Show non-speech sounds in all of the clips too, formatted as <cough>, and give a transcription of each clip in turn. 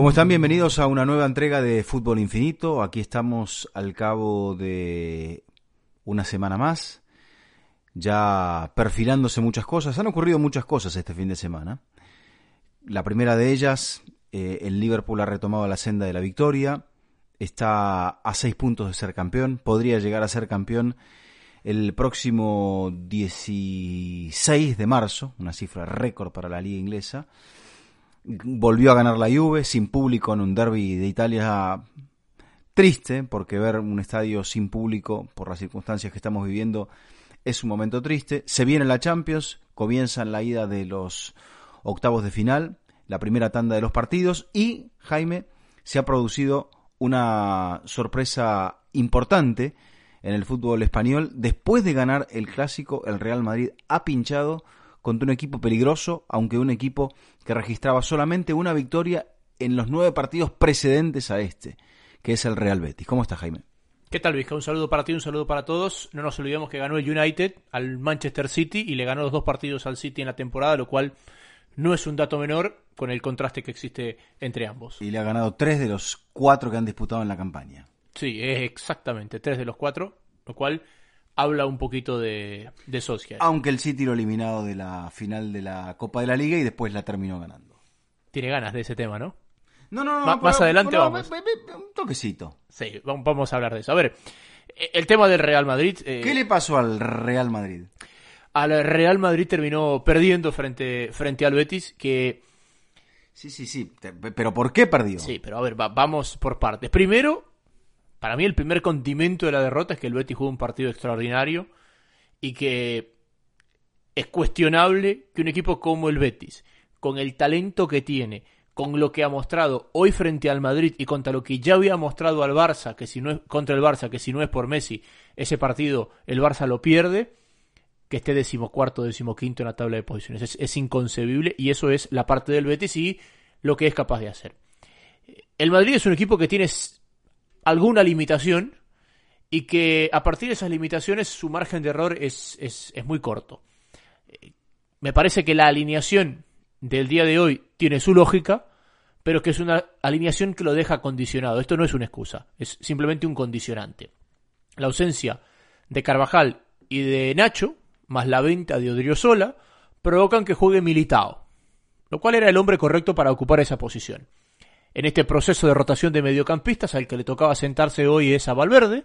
¿Cómo están? Bienvenidos a una nueva entrega de Fútbol Infinito. Aquí estamos al cabo de una semana más, ya perfilándose muchas cosas. Han ocurrido muchas cosas este fin de semana. La primera de ellas, eh, el Liverpool ha retomado la senda de la victoria, está a seis puntos de ser campeón, podría llegar a ser campeón el próximo 16 de marzo, una cifra récord para la liga inglesa. Volvió a ganar la Juve sin público en un derby de Italia triste, porque ver un estadio sin público por las circunstancias que estamos viviendo es un momento triste. Se viene la Champions, comienzan la ida de los octavos de final, la primera tanda de los partidos y, Jaime, se ha producido una sorpresa importante en el fútbol español. Después de ganar el clásico, el Real Madrid ha pinchado contra un equipo peligroso, aunque un equipo que registraba solamente una victoria en los nueve partidos precedentes a este, que es el Real Betis. ¿Cómo está Jaime? ¿Qué tal, Vizca? Un saludo para ti, un saludo para todos. No nos olvidemos que ganó el United al Manchester City y le ganó los dos partidos al City en la temporada, lo cual no es un dato menor con el contraste que existe entre ambos. Y le ha ganado tres de los cuatro que han disputado en la campaña. Sí, es exactamente tres de los cuatro, lo cual habla un poquito de, de Aunque el City lo eliminado de la final de la Copa de la Liga y después la terminó ganando. Tiene ganas de ese tema, ¿no? No, no, no. más adelante vamos. Un toquecito. Sí, vamos a hablar de eso. A ver, el tema del Real Madrid. Eh, ¿Qué le pasó al Real Madrid? Al Real Madrid terminó perdiendo frente, frente al Betis, que... Sí, sí, sí. Pero ¿por qué perdió? Sí, pero a ver, vamos por partes. Primero, para mí el primer condimento de la derrota es que el Betis jugó un partido extraordinario y que es cuestionable que un equipo como el Betis, con el talento que tiene, con lo que ha mostrado hoy frente al Madrid y contra lo que ya había mostrado al Barça, que si no es contra el Barça, que si no es por Messi, ese partido el Barça lo pierde, que esté decimocuarto, decimoquinto en la tabla de posiciones. Es, inconcebible y eso es la parte del Betis y lo que es capaz de hacer. El Madrid es un equipo que tiene alguna limitación y que a partir de esas limitaciones su margen de error es, es, es muy corto. Me parece que la alineación del día de hoy tiene su lógica, pero que es una alineación que lo deja condicionado. Esto no es una excusa, es simplemente un condicionante. La ausencia de Carvajal y de Nacho más la venta de Odriozola, provocan que juegue Militao, lo cual era el hombre correcto para ocupar esa posición. En este proceso de rotación de mediocampistas, al que le tocaba sentarse hoy es a Valverde,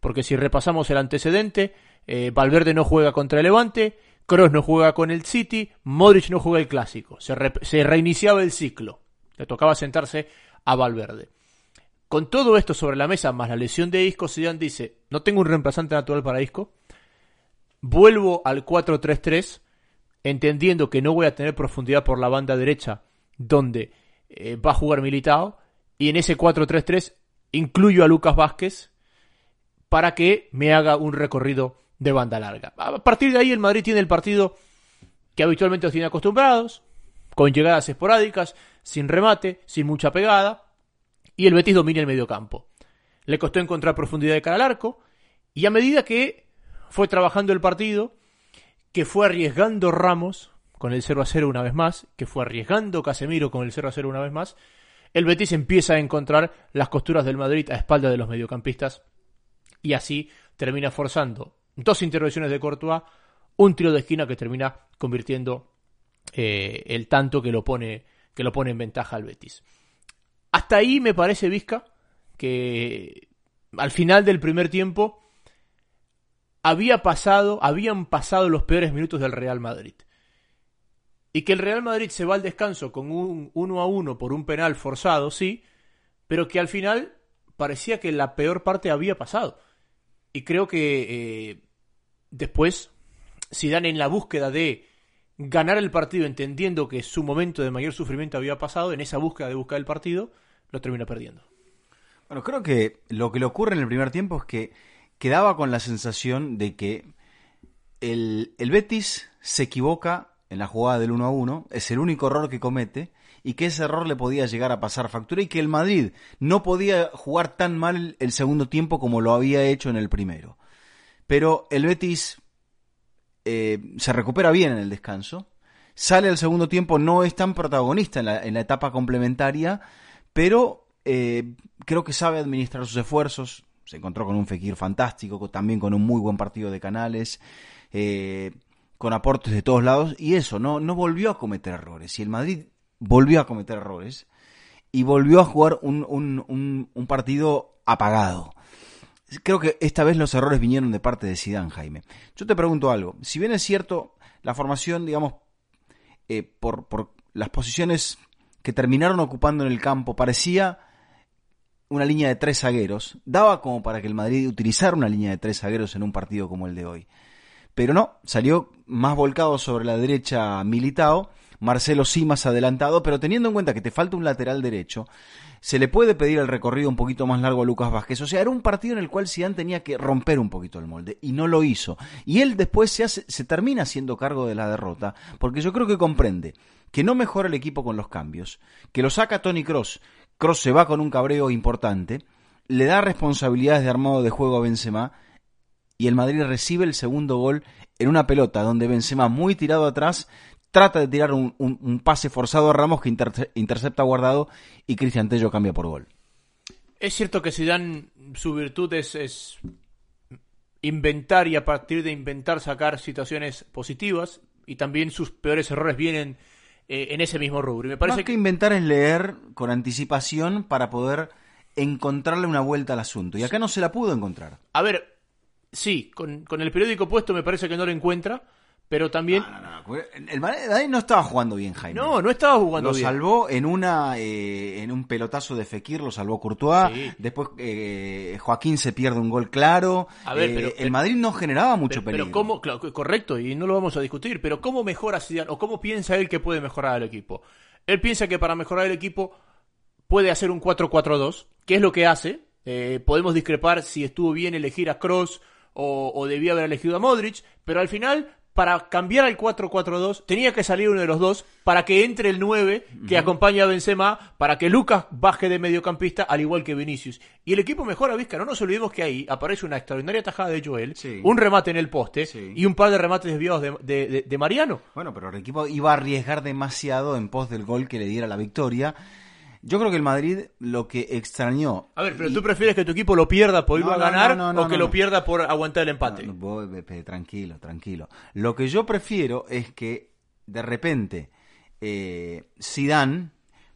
porque si repasamos el antecedente, eh, Valverde no juega contra el Levante, Kroos no juega con el City, Modric no juega el Clásico. Se, se reiniciaba el ciclo. Le tocaba sentarse a Valverde. Con todo esto sobre la mesa, más la lesión de Isco, Zidane dice, no tengo un reemplazante natural para Isco, Vuelvo al 4-3-3, entendiendo que no voy a tener profundidad por la banda derecha, donde eh, va a jugar Militao, y en ese 4-3-3 incluyo a Lucas Vázquez para que me haga un recorrido de banda larga. A partir de ahí el Madrid tiene el partido que habitualmente os tiene acostumbrados, con llegadas esporádicas, sin remate, sin mucha pegada, y el Betis domina el mediocampo. Le costó encontrar profundidad de cara al arco, y a medida que fue trabajando el partido, que fue arriesgando Ramos con el 0 a 0 una vez más, que fue arriesgando Casemiro con el 0 a 0 una vez más, el Betis empieza a encontrar las costuras del Madrid a espalda de los mediocampistas y así termina forzando dos intervenciones de Courtois, un tiro de esquina que termina convirtiendo eh, el tanto que lo pone que lo pone en ventaja al Betis. Hasta ahí me parece Vizca que al final del primer tiempo había pasado, habían pasado los peores minutos del Real Madrid. Y que el Real Madrid se va al descanso con un 1 a 1 por un penal forzado, sí, pero que al final parecía que la peor parte había pasado. Y creo que eh, después, si dan en la búsqueda de ganar el partido entendiendo que su momento de mayor sufrimiento había pasado, en esa búsqueda de buscar el partido, lo termina perdiendo. Bueno, creo que lo que le ocurre en el primer tiempo es que quedaba con la sensación de que el, el Betis se equivoca en la jugada del 1 a 1, es el único error que comete, y que ese error le podía llegar a pasar factura y que el Madrid no podía jugar tan mal el segundo tiempo como lo había hecho en el primero. Pero el Betis eh, se recupera bien en el descanso, sale al segundo tiempo, no es tan protagonista en la, en la etapa complementaria, pero eh, creo que sabe administrar sus esfuerzos. Se encontró con un Fekir fantástico, también con un muy buen partido de canales, eh, con aportes de todos lados, y eso, no, no volvió a cometer errores. Y el Madrid volvió a cometer errores y volvió a jugar un, un, un partido apagado. Creo que esta vez los errores vinieron de parte de Zidane, Jaime. Yo te pregunto algo. Si bien es cierto, la formación, digamos, eh, por, por las posiciones que terminaron ocupando en el campo parecía una línea de tres zagueros, daba como para que el Madrid utilizara una línea de tres zagueros en un partido como el de hoy. Pero no, salió más volcado sobre la derecha Militao, Marcelo sí más adelantado, pero teniendo en cuenta que te falta un lateral derecho, se le puede pedir el recorrido un poquito más largo a Lucas Vázquez. O sea, era un partido en el cual Zidane tenía que romper un poquito el molde y no lo hizo. Y él después se, hace, se termina haciendo cargo de la derrota porque yo creo que comprende que no mejora el equipo con los cambios, que lo saca Tony Cross. Cross se va con un cabreo importante, le da responsabilidades de armado de juego a Benzema y el Madrid recibe el segundo gol en una pelota donde Benzema muy tirado atrás trata de tirar un, un, pase forzado a Ramos que intercepta guardado y Cristian Tello cambia por gol. Es cierto que Zidane su virtud es, es, inventar y a partir de inventar sacar situaciones positivas y también sus peores errores vienen eh, en ese mismo rubro. me parece que... que inventar es leer con anticipación para poder encontrarle una vuelta al asunto y acá no se la pudo encontrar. A ver, sí, con, con el periódico puesto me parece que no lo encuentra pero también. No, no, no. El Madrid no estaba jugando bien, Jaime. No, no estaba jugando bien. Lo salvó en una eh, en un pelotazo de Fekir, lo salvó Courtois. Después eh, Joaquín se pierde un gol claro. A ver, pero, eh, el Madrid no generaba mucho peligro. Pero cómo, correcto, y no lo vamos a discutir, pero ¿cómo mejora Zidane o cómo piensa él que puede mejorar el equipo? Él piensa que para mejorar el equipo puede hacer un 4-4-2, que es lo que hace. podemos discrepar si estuvo bien elegir a Cross o, o debía haber elegido a Modric, pero al final para cambiar al 4-4-2 tenía que salir uno de los dos para que entre el 9 que acompaña a Benzema, para que Lucas baje de mediocampista al igual que Vinicius. Y el equipo mejora, Vizca, no nos olvidemos que ahí aparece una extraordinaria tajada de Joel, un remate en el poste y un par de remates desviados de, de Mariano. Bueno, pero el equipo iba a arriesgar demasiado en pos del gol que le diera la victoria yo creo que el Madrid lo que extrañó. A ver, pero tú prefieres que tu equipo lo pierda por ir a ganar o que lo pierda por aguantar el empate. tranquilo, tranquilo. Lo que yo prefiero es que de repente eh, Zidane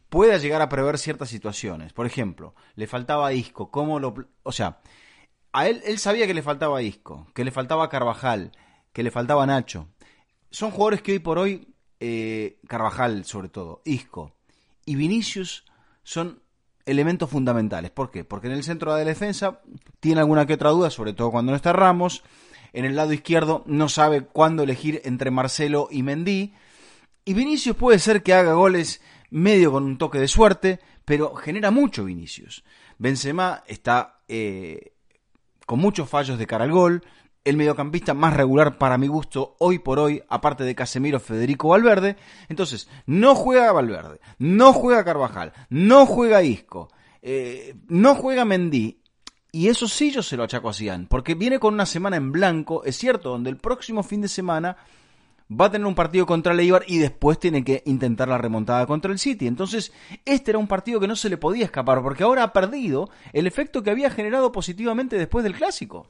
pueda llegar a prever ciertas situaciones. Por ejemplo, le faltaba a Isco, ¿cómo lo, o sea, a él él sabía que le faltaba a Isco, que le faltaba a Carvajal, que le faltaba a Nacho. Son jugadores que hoy por hoy eh, Carvajal sobre todo, Isco y Vinicius son elementos fundamentales. ¿Por qué? Porque en el centro de la defensa tiene alguna que otra duda, sobre todo cuando no está Ramos. En el lado izquierdo no sabe cuándo elegir entre Marcelo y Mendy. Y Vinicius puede ser que haga goles medio con un toque de suerte, pero genera mucho Vinicius. Benzema está eh, con muchos fallos de cara al gol, el mediocampista más regular para mi gusto hoy por hoy, aparte de Casemiro, Federico Valverde. Entonces, no juega Valverde, no juega Carvajal, no juega Isco, eh, no juega Mendy. Y eso sí yo se lo achaco a Cian, porque viene con una semana en blanco, es cierto, donde el próximo fin de semana va a tener un partido contra el y después tiene que intentar la remontada contra el City. Entonces, este era un partido que no se le podía escapar, porque ahora ha perdido el efecto que había generado positivamente después del clásico.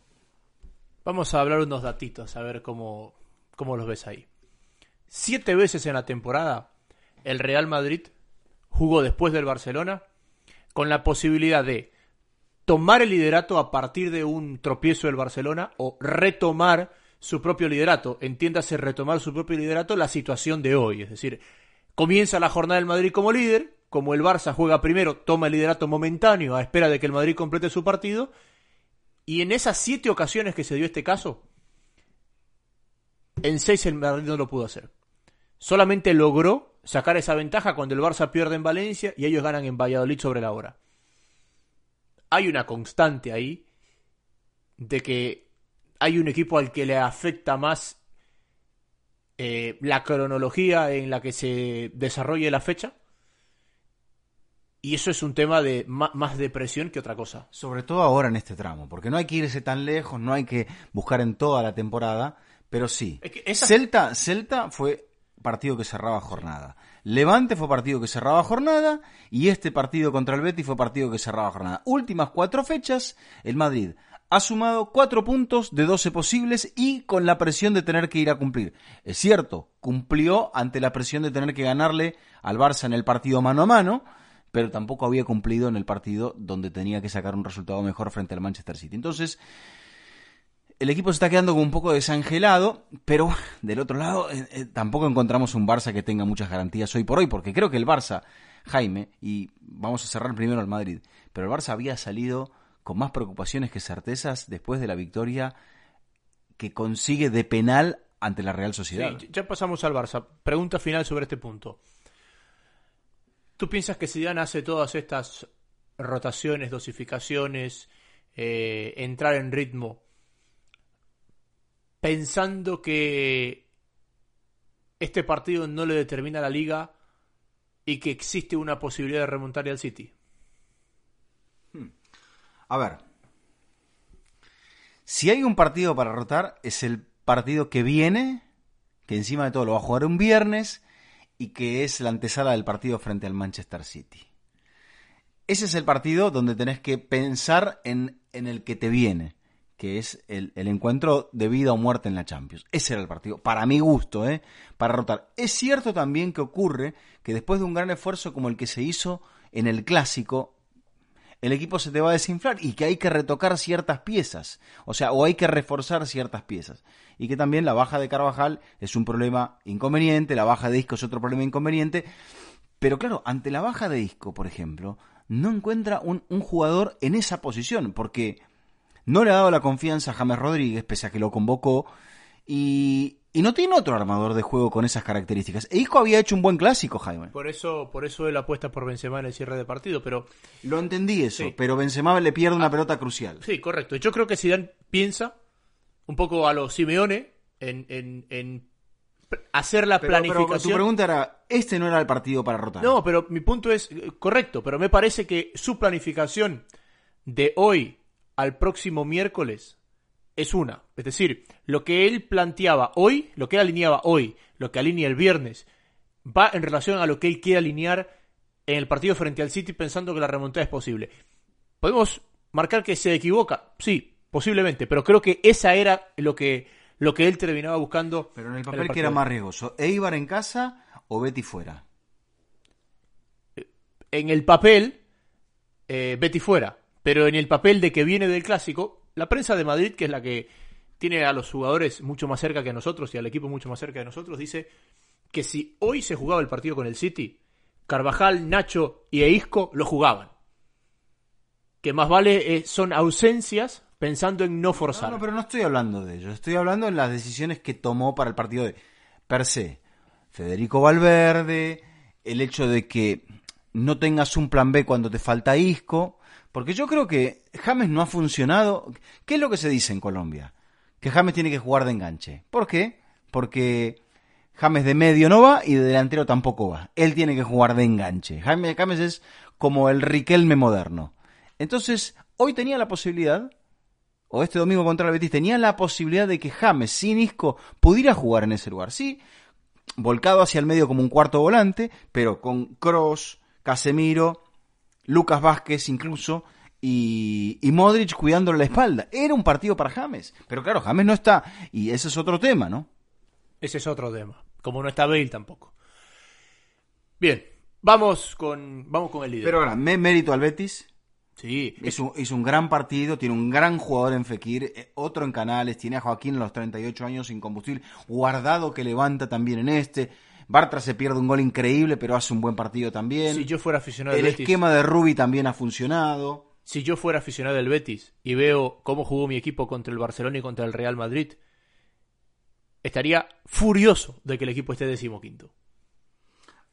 Vamos a hablar unos datitos, a ver cómo, cómo los ves ahí. Siete veces en la temporada el Real Madrid jugó después del Barcelona con la posibilidad de tomar el liderato a partir de un tropiezo del Barcelona o retomar su propio liderato. Entiéndase retomar su propio liderato la situación de hoy. Es decir, comienza la jornada del Madrid como líder, como el Barça juega primero, toma el liderato momentáneo a espera de que el Madrid complete su partido y en esas siete ocasiones que se dio este caso, en seis el Madrid no lo pudo hacer. Solamente logró sacar esa ventaja cuando el Barça pierde en Valencia y ellos ganan en Valladolid sobre la hora. Hay una constante ahí de que hay un equipo al que le afecta más eh, la cronología en la que se desarrolle la fecha y eso es un tema de más depresión que otra cosa. Sobre todo ahora en este tramo, porque no hay que irse tan lejos, no hay que buscar en toda la temporada, pero sí. Celta, Celta fue partido que cerraba jornada. Levante fue partido que cerraba jornada y este partido contra el Betis fue partido que cerraba jornada. Últimas cuatro fechas, el Madrid ha sumado cuatro puntos de 12 posibles y con la presión de tener que ir a cumplir. Es cierto, cumplió ante la presión de tener que ganarle al Barça en el partido mano a mano, pero tampoco había cumplido en el partido donde tenía que sacar un resultado mejor frente al Manchester City. Entonces, el equipo se está quedando un poco desangelado, pero del otro lado eh, eh, tampoco encontramos un Barça que tenga muchas garantías hoy por hoy, porque creo que el Barça, Jaime, y vamos a cerrar primero al Madrid, pero el Barça había salido con más preocupaciones que certezas después de la victoria que consigue de penal ante la Real Sociedad. Sí, ya pasamos al Barça. Pregunta final sobre este punto. ¿Tú piensas que Zidane hace todas estas rotaciones, dosificaciones, eh, entrar en ritmo? pensando que este partido no le determina la liga y que existe una posibilidad de remontar al City? Hmm. A ver, si hay un partido para rotar, es el partido que viene, que encima de todo lo va a jugar un viernes y que es la antesala del partido frente al Manchester City. Ese es el partido donde tenés que pensar en, en el que te viene que es el, encuentro de vida o muerte en la Champions. Ese era el partido, para mi gusto, ¿eh? para rotar. Es cierto también que ocurre que después de un gran esfuerzo como el que se hizo en el clásico, el equipo se te va a desinflar y que hay que retocar ciertas piezas, o sea, o hay que reforzar ciertas piezas. Y que también la baja de Carvajal es un problema inconveniente, la baja de disco es otro problema inconveniente. Pero claro, ante la baja de disco, por ejemplo, no encuentra un, un jugador en esa posición, porque no le ha dado la confianza a James Rodríguez, pese a que lo convocó. Y, no tiene otro armador de juego con esas características. E Isco había hecho un buen clásico, Jaime. Por eso, por eso él apuesta por Benzema en el cierre de partido, pero... Lo entendí eso, pero Benzema le pierde una ah, pelota crucial. Sí, correcto. Yo creo que Zidane piensa un poco a lo Simeone en, en, hacer la planificación. Pero tu pregunta era, este no era el partido para rotar. No, pero mi punto es eh, correcto, pero me parece que su planificación de hoy al próximo miércoles es una. Es decir, lo que él planteaba hoy, lo que él alineaba hoy, lo que alinea el viernes, va en relación a lo que él quiere alinear en el partido frente al City pensando que la remontada es posible. Podemos marcar que se equivoca, sí, posiblemente, pero creo que esa era lo que, lo que él terminaba buscando. Pero en el papel, que era más riesgoso, ¿Eibar en casa o Betty fuera? En el papel, eh, Betty fuera. Pero en el papel de que viene del clásico, la prensa de Madrid, que es la que tiene a los jugadores mucho más cerca que nosotros y al equipo mucho más cerca de nosotros, dice que si hoy se jugaba el partido con el City, Carvajal, Nacho y Eisco lo jugaban. Que más vale eh, son ausencias pensando en no forzar. No, no, pero no estoy hablando de ello. Estoy hablando en las decisiones que tomó para el partido de per se. Federico Valverde, el hecho de que no tengas un plan B cuando te falta Isco, porque yo creo que James no ha funcionado. ¿Qué es lo que se dice en Colombia? Que James tiene que jugar de enganche. ¿Por qué? Porque James de medio no va y de delantero tampoco va. Él tiene que jugar de enganche. James, James es como el Riquelme moderno. Entonces, hoy tenía la posibilidad, o este domingo contra el Betis, tenía la posibilidad de que James, sin Isco, pudiera jugar en ese lugar. Sí, volcado hacia el medio como un cuarto volante, pero con Cross, Casemiro Lucas Vázquez incluso, y, y, Modric cuidándole la espalda. Era un partido para James. Pero claro, James no está. Y ese es otro tema, ¿no? Ese es otro tema. Como no está Bale tampoco. Bien, vamos con, vamos con el líder. Pero ahora, mérito al Betis. Sí. Hizo, un gran partido, tiene un gran jugador en Fekir, eh, otro en Canales, tiene a Joaquín a los 38 años sin combustible, guardado que levanta también en este. Bartra se pierde un gol increíble, pero hace un buen partido también. Si yo fuera aficionado del El esquema de Rubi también ha funcionado. Si yo fuera aficionado del Betis y veo cómo jugó mi equipo contra el Barcelona y contra el Real Madrid, estaría furioso de que el equipo esté decimoquinto.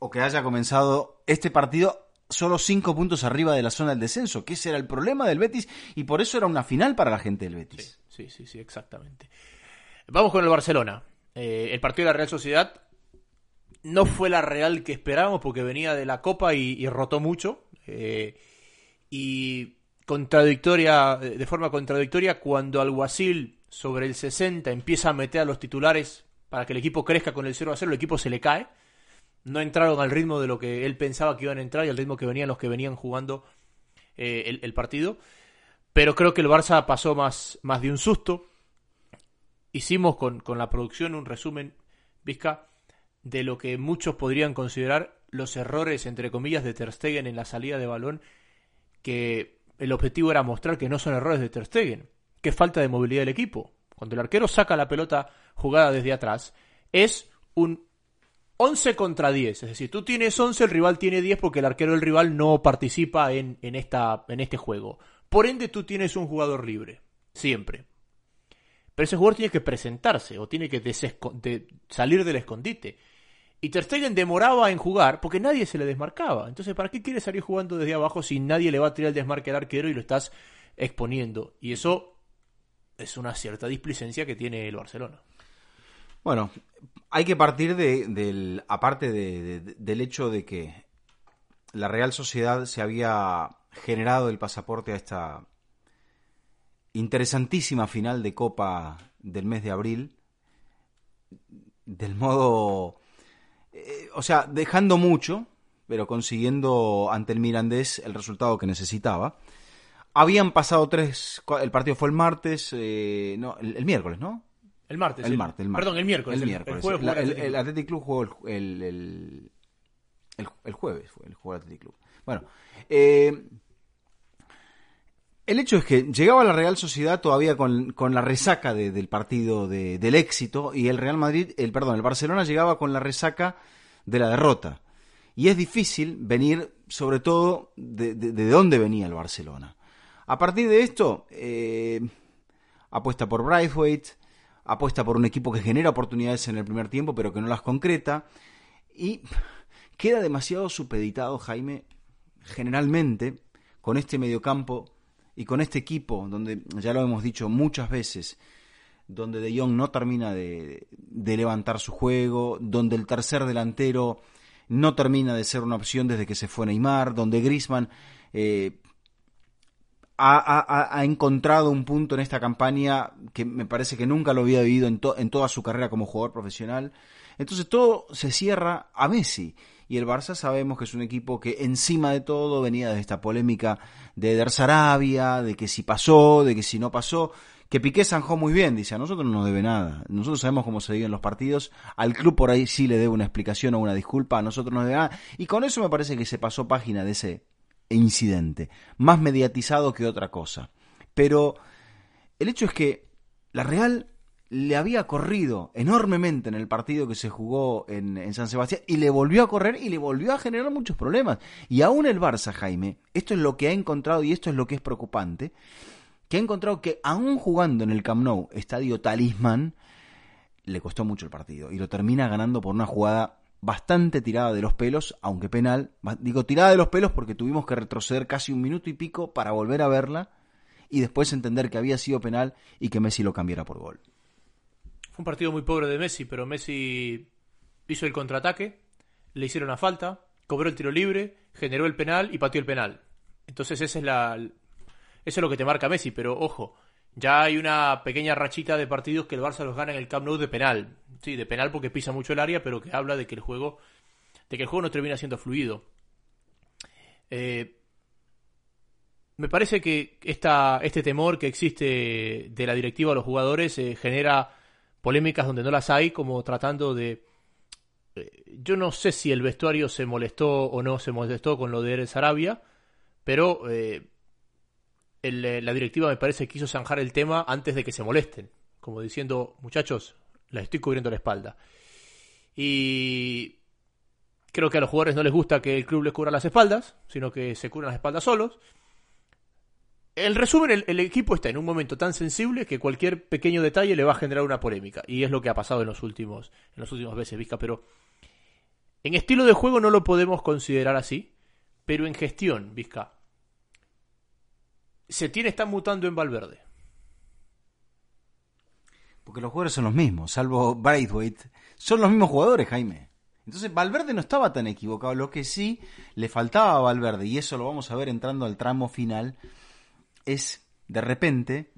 O que haya comenzado este partido solo cinco puntos arriba de la zona del descenso, que ese era el problema del Betis y por eso era una final para la gente del Betis. Sí, sí, sí, exactamente. Vamos con el Barcelona. Eh, el partido de la Real Sociedad no fue la Real que esperábamos porque venía de la Copa y, rotó mucho. Eh, y contradictoria, de forma contradictoria, cuando Alguacil sobre el 60 empieza a meter a los titulares para que el equipo crezca con el 0 a 0, el equipo se le cae. No entraron al ritmo de lo que él pensaba que iban a entrar y al ritmo que venían los que venían jugando eh, el, partido. Pero creo que el Barça pasó más, más de un susto. Hicimos con, con la producción un resumen, Vizca, de lo que muchos podrían considerar los errores, entre comillas, de Ter Stegen en la salida de balón, que el objetivo era mostrar que no son errores de Ter Stegen, que falta de movilidad del equipo. Cuando el arquero saca la pelota jugada desde atrás, es un 11 contra 10. Es decir, tú tienes 11, el rival tiene 10 porque el arquero del rival no participa en, en, esta, en este juego. Por ende, tú tienes un jugador libre. Siempre. Pero ese jugador tiene que presentarse o tiene que salir del escondite. Y Ter Stegen demoraba en jugar porque nadie se le desmarcaba. Entonces, ¿para qué quiere salir jugando desde abajo si nadie le va a tirar el desmarque al arquero y lo estás exponiendo? Y eso es una cierta displicencia que tiene el Barcelona. Bueno, hay que partir de, del, aparte del hecho de que la Real Sociedad se había generado el pasaporte a esta interesantísima final de Copa del mes de abril, del modo eh, o sea, dejando mucho, pero consiguiendo ante el Mirandés el resultado que necesitaba. Habían pasado tres, el partido fue el martes, eh, no, el, miércoles, ¿no? El martes. El, martes, el martes. Perdón, el miércoles. El, miércoles. El, Athletic Club jugó el, el, el, jueves, fue el juego Athletic Club. Bueno, eh, el hecho es que llegaba la Real Sociedad todavía con, la resaca del partido del éxito y el Real Madrid, el perdón, el Barcelona llegaba con la resaca de la derrota. Y es difícil venir, sobre todo, de, dónde venía el Barcelona. A partir de esto, eh, apuesta por Braithwaite, apuesta por un equipo que genera oportunidades en el primer tiempo, pero que no las concreta. Y queda demasiado supeditado, Jaime, generalmente, con este mediocampo y con este equipo, donde ya lo hemos dicho muchas veces, donde De Jong no termina de, levantar su juego, donde el tercer delantero no termina de ser una opción desde que se fue Neymar, donde Griezmann eh, ha, encontrado un punto en esta campaña que me parece que nunca lo había vivido en, en toda su carrera como jugador profesional. Entonces todo se cierra a Messi. Y el Barça sabemos que es un equipo que encima de todo venía de esta polémica de Eder Sarabia, de que si pasó, de que si no pasó. Que Piqué zanjó muy bien, dice, a nosotros no nos debe nada. Nosotros sabemos cómo se viven los partidos. Al club por ahí sí le debe una explicación o una disculpa, a nosotros no nos debe nada. Y con eso me parece que se pasó página de ese incidente. Más mediatizado que otra cosa. Pero el hecho es que la Real le había corrido enormemente en el partido que se jugó en, San Sebastián y le volvió a correr y le volvió a generar muchos problemas. Y aún el Barça, Jaime, esto es lo que ha encontrado y esto es lo que es preocupante, que ha encontrado que aún jugando en el Camp Nou, estadio talismán, le costó mucho el partido y lo termina ganando por una jugada bastante tirada de los pelos, aunque penal. Digo tirada de los pelos porque tuvimos que retroceder casi un minuto y pico para volver a verla y después entender que había sido penal y que Messi lo cambiara por gol un partido muy pobre de Messi, pero Messi hizo el contraataque, le hicieron una falta, cobró el tiro libre, generó el penal y pateó el penal. Entonces esa es la, eso es lo que te marca Messi, pero ojo, ya hay una pequeña rachita de partidos que el Barça los gana en el Camp Nou de penal. Sí, de penal porque pisa mucho el área, pero que habla de que el juego, de que el juego no termina siendo fluido. Eh, me parece que esta, este temor que existe de la directiva a los jugadores eh, genera polémicas donde no las hay, como tratando de... Eh, yo no sé si el vestuario se molestó o no se molestó con lo de Eres Arabia, pero eh, eh, la directiva me parece que quiso zanjar el tema antes de que se molesten, como diciendo, muchachos, la estoy cubriendo la espalda. Y creo que a los jugadores no les gusta que el club les cubra las espaldas, sino que se cubran las espaldas solos. En resumen, el, equipo está en un momento tan sensible que cualquier pequeño detalle le va a generar una polémica. Y es lo que ha pasado en los últimos, en los últimos veces, Vizca. Pero en estilo de juego no lo podemos considerar así. Pero en gestión, Vizca. Se tiene está mutando en Valverde. Porque los jugadores son los mismos, salvo Braithwaite. Son los mismos jugadores, Jaime. Entonces Valverde no estaba tan equivocado. Lo que sí le faltaba a Valverde, y eso lo vamos a ver entrando al tramo final, es de repente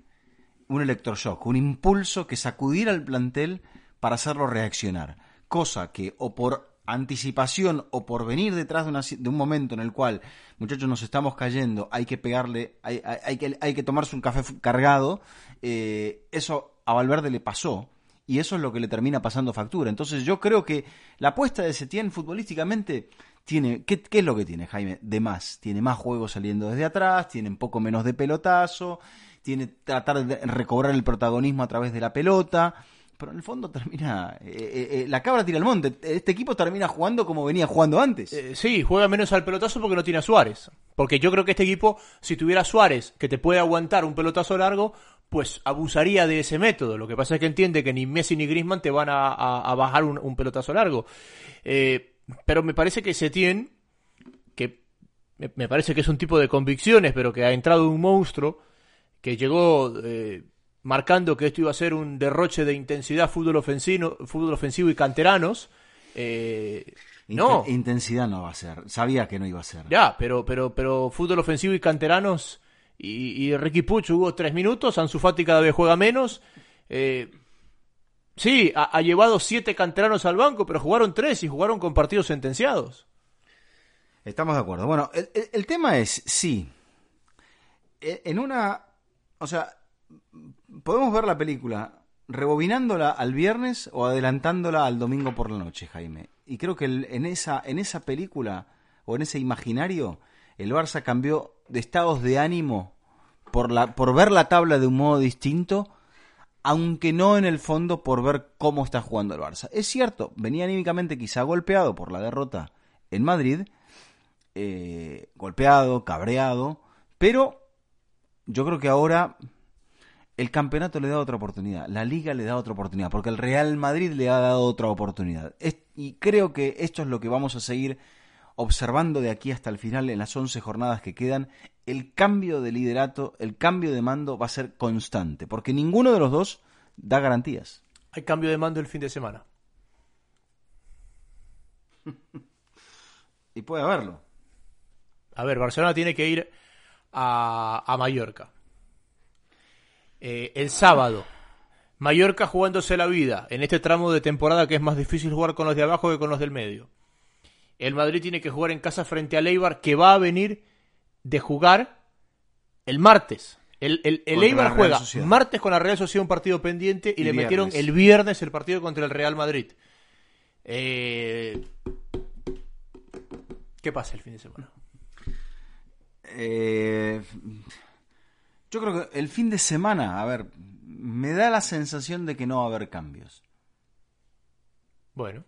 un electroshock, un impulso que sacudiera al plantel para hacerlo reaccionar. Cosa que o por anticipación o por venir detrás de, un momento en el cual, muchachos, nos estamos cayendo, hay que pegarle, hay, que, hay que tomarse un café cargado, eh, eso a Valverde le pasó y eso es lo que le termina pasando factura. Entonces yo creo que la apuesta de Setién futbolísticamente tiene, ¿qué, ¿qué, es lo que tiene Jaime? De más, tiene más juegos saliendo desde atrás, tiene un poco menos de pelotazo, tiene tratar de recobrar el protagonismo a través de la pelota pero en el fondo termina. Eh, eh, eh, la cabra tira el monte. Este equipo termina jugando como venía jugando antes. sí, juega menos al pelotazo porque no tiene a Suárez. Porque yo creo que este equipo, si tuviera Suárez que te puede aguantar un pelotazo largo, pues abusaría de ese método. Lo que pasa es que entiende que ni Messi ni Grisman te van a, bajar un, pelotazo largo. Pero me parece que Setien, que me, parece que es un tipo de convicciones, pero que ha entrado un monstruo que llegó marcando que esto iba a ser un derroche de intensidad, fútbol ofensivo, fútbol ofensivo y canteranos. Eh, no. Intensidad no va a ser. Sabía que no iba a ser. Ya, pero, pero, pero fútbol ofensivo y canteranos. Y, Ricky Puch jugó tres minutos. Ansu Fati cada vez juega menos. Eh, sí, ha, llevado siete canteranos al banco, pero jugaron tres y jugaron con partidos sentenciados. Estamos de acuerdo. Bueno, el tema es, sí. E, en una. O sea, podemos ver la película rebobinándola al viernes o adelantándola al domingo por la noche, Jaime. Y creo que en esa, en esa película o en ese imaginario, el Barça cambió de estados de ánimo por, la, por ver la tabla de un modo distinto, aunque no en el fondo por ver cómo está jugando el Barça. Es cierto, venía anímicamente quizá golpeado por la derrota en Madrid, eh, golpeado, cabreado, pero yo creo que ahora el campeonato le da otra oportunidad, la liga le da otra oportunidad, porque el Real Madrid le ha dado otra oportunidad. y creo que esto es lo que vamos a seguir observando de aquí hasta el final en las 11 jornadas que quedan. El cambio de liderato, el cambio de mando va a ser constante, porque ninguno de los dos da garantías. Hay cambio de mando el fin de semana. <laughs> y puede haberlo. A ver, Barcelona tiene que ir a, a Mallorca eh, el sábado, Mallorca jugándose la vida en este tramo de temporada que es más difícil jugar con los de abajo que con los del medio. El Madrid tiene que jugar en casa frente a Eibar que va a venir de jugar el martes. El, el, Eibar juega martes con la Real Sociedad un partido pendiente y, le metieron el viernes el partido contra el Real Madrid. Eh, ¿Qué pasa el fin de semana? Eh, yo creo que el fin de semana, a ver, me da la sensación de que no va a haber cambios. Bueno,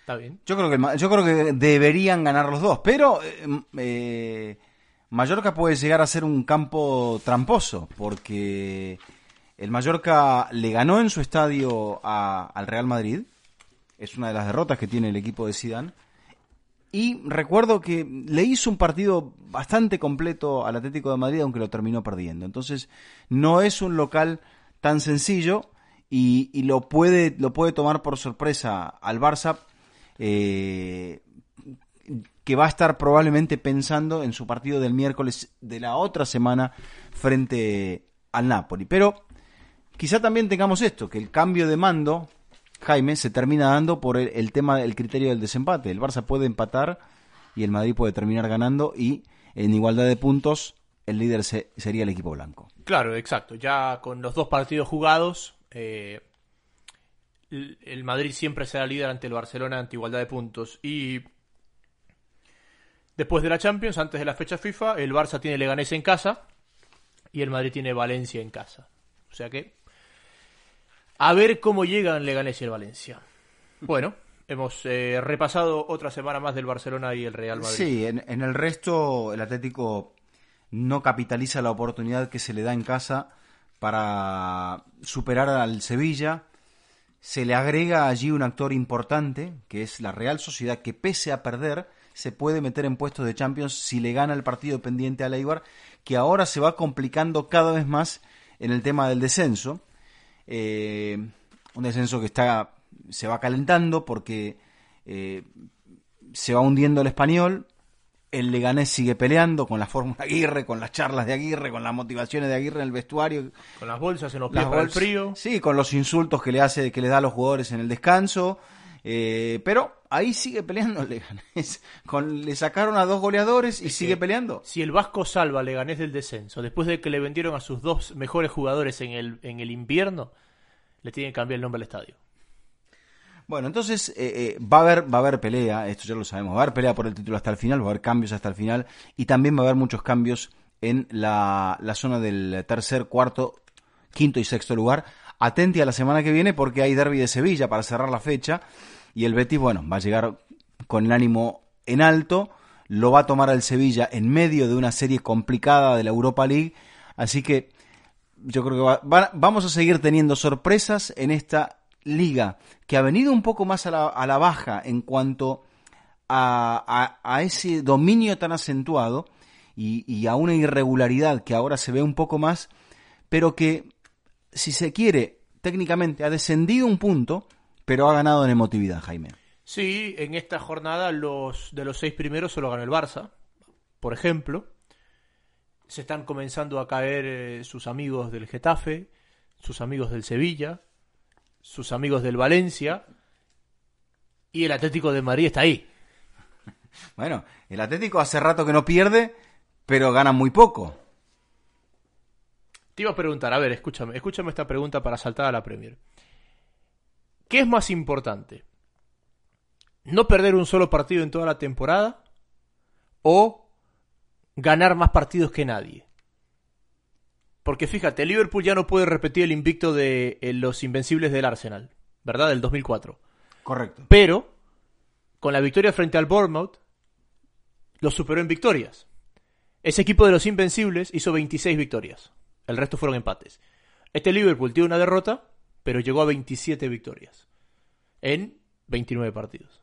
está bien. Yo creo que, yo creo que deberían ganar los dos, pero eh, Mallorca puede llegar a ser un campo tramposo, porque el Mallorca le ganó en su estadio al Real Madrid. Es una de las derrotas que tiene el equipo de Zidane y recuerdo que le hizo un partido bastante completo al Atlético de Madrid, aunque lo terminó perdiendo. Entonces, no es un local tan sencillo y, lo, puede, lo puede tomar por sorpresa al Barça, eh, que va a estar probablemente pensando en su partido del miércoles de la otra semana frente al Napoli. Pero quizá también tengamos esto, que el cambio de mando Jaime, se termina dando por el, tema del criterio del desempate. El Barça puede empatar y el Madrid puede terminar ganando y en igualdad de puntos el líder sería el equipo blanco. Claro, exacto. Ya con los dos partidos jugados, eh, el Madrid siempre será líder ante el Barcelona ante igualdad de puntos. Y después de la Champions, antes de la fecha FIFA, el Barça tiene Leganés en casa y el Madrid tiene Valencia en casa. O sea que a ver cómo llegan Leganés y el Valencia. Bueno, hemos eh, repasado otra semana más del Barcelona y el Real Madrid. Sí, en, el resto el Atlético no capitaliza la oportunidad que se le da en casa para superar al Sevilla. Se le agrega allí un actor importante, que es la Real Sociedad, que pese a perder, se puede meter en puestos de Champions si le gana el partido pendiente a Eibar, que ahora se va complicando cada vez más en el tema del descenso. Eh, un descenso que está se va calentando porque eh, se va hundiendo el español, el Leganés sigue peleando con la fórmula Aguirre, con las charlas de Aguirre, con las motivaciones de Aguirre en el vestuario. Con las bolsas en los pies para el frío. Sí, con los insultos que le hace, que le da a los jugadores en el descanso. Eh, pero ahí sigue peleando el Leganés. <laughs> Con, le sacaron a dos goleadores y sigue peleando. Si el Vasco salva a Leganés del descenso, después de que le vendieron a sus dos mejores jugadores en el, en el invierno, le tienen que cambiar el nombre al estadio. Bueno, entonces eh, eh, va, a haber, va a haber pelea, esto ya lo sabemos, va a haber pelea por el título hasta el final, va a haber cambios hasta el final y también va a haber muchos cambios en la, zona del tercer, cuarto, quinto y sexto lugar. Atenti a la semana que viene porque hay derby de Sevilla para cerrar la fecha y el Betis, bueno, va a llegar con el ánimo en alto, lo va a tomar el Sevilla en medio de una serie complicada de la Europa League, así que yo creo que vamos a seguir teniendo sorpresas en esta liga que ha venido un poco más a la, a la baja en cuanto a, a, ese dominio tan acentuado y, a una irregularidad que ahora se ve un poco más, pero que, si se quiere, técnicamente ha descendido un punto, pero ha ganado en emotividad, Jaime. Sí, en esta jornada los de los seis primeros solo ganó el Barça, por ejemplo. Se están comenzando a caer eh, sus amigos del Getafe, sus amigos del Sevilla, sus amigos del Valencia y el Atlético de Madrid está ahí. <laughs> Bueno, el Atlético hace rato que no pierde, pero gana muy poco. Te iba a preguntar, a ver, escúchame, escúchame esta pregunta para saltar a la Premier. ¿Qué es más importante? ¿No perder un solo partido en toda la temporada? ¿O ganar más partidos que nadie? Porque fíjate, Liverpool ya no puede repetir el invicto de eh, los Invencibles del Arsenal, ¿verdad? Del 2004. Correcto. Pero, con la victoria frente al Bournemouth, lo superó en victorias. Ese equipo de los Invencibles hizo 26 victorias. El resto fueron empates. Este Liverpool tiene una derrota, pero llegó a 27 victorias. En 29 partidos.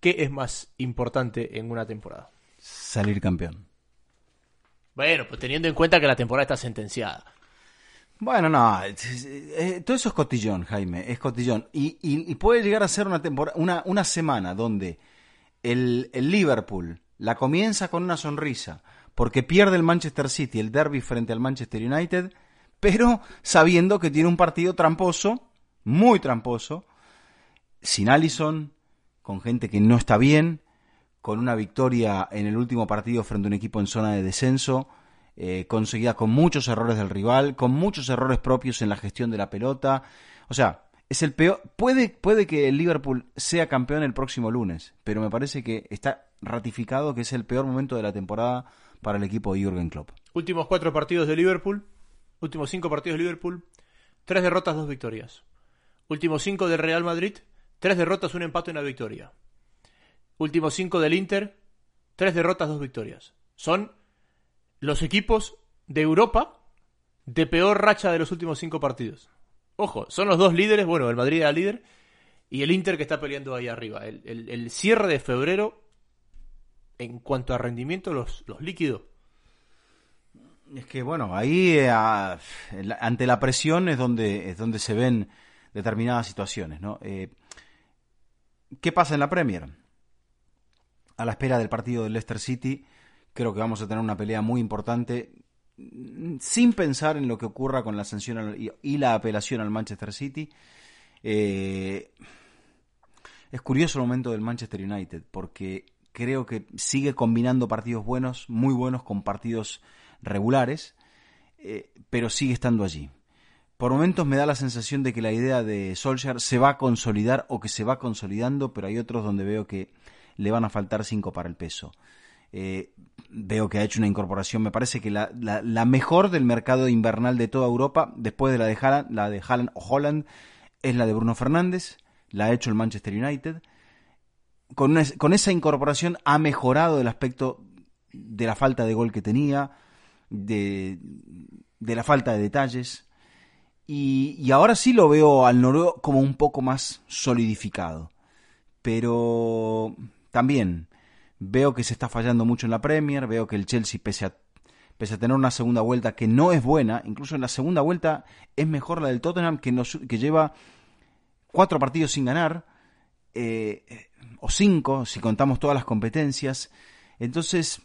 ¿Qué es más importante en una temporada? Salir campeón. Bueno, pues teniendo en cuenta que la temporada está sentenciada. Bueno, no, todo eso es cotillón, Jaime, es cotillón. Y, puede llegar a ser una, temporada, una, semana donde el, Liverpool la comienza con una sonrisa, porque pierde el Manchester City el derby frente al Manchester United, pero sabiendo que tiene un partido tramposo, muy tramposo, sin Allison, con gente que no está bien, con una victoria en el último partido frente a un equipo en zona de descenso, eh, conseguida con muchos errores del rival, con muchos errores propios en la gestión de la pelota. O sea, es el peor. Puede, puede que el Liverpool sea campeón el próximo lunes, pero me parece que está ratificado que es el peor momento de la temporada para el equipo de Jürgen Klopp. Últimos cuatro partidos de Liverpool, últimos cinco partidos de Liverpool, tres derrotas, dos victorias. Últimos cinco del Real Madrid, tres derrotas, un empate y una victoria. Últimos cinco del Inter, tres derrotas, dos victorias. Son los equipos de Europa de peor racha de los últimos cinco partidos. Ojo, son los dos líderes, bueno, el Madrid era líder y el Inter que está peleando ahí arriba. El, cierre de febrero, en cuanto a rendimiento, los, los líquidos. Es que bueno, ahí eh, ante la presión es donde, es donde se ven determinadas situaciones, ¿no? Eh, ¿Qué pasa en la Premier? a la espera del partido del Leicester City. Creo que vamos a tener una pelea muy importante sin pensar en lo que ocurra con la sanción y la apelación al Manchester City. Eh, es curioso el momento del Manchester United porque creo que sigue combinando partidos buenos, muy buenos, con partidos regulares, eh, pero sigue estando allí. Por momentos me da la sensación de que la idea de Solskjaer se va a consolidar o que se va consolidando, pero hay otros donde veo que le van a faltar cinco para el peso. Eh, veo que ha hecho una incorporación, me parece que la, la, mejor del mercado invernal de toda Europa, después de la de Haaland, la de Haaland o Holland, es la de Bruno Fernández, la ha hecho el Manchester United. Con, con esa incorporación ha mejorado el aspecto de la falta de gol que tenía, de, de la falta de detalles. Y, y, ahora sí lo veo al noruego como un poco más solidificado. Pero también veo que se está fallando mucho en la Premier, veo que el Chelsea, pese a, pese a tener una segunda vuelta que no es buena, incluso en la segunda vuelta es mejor la del Tottenham, que, nos, que lleva cuatro partidos sin ganar, eh, o cinco, si contamos todas las competencias. Entonces,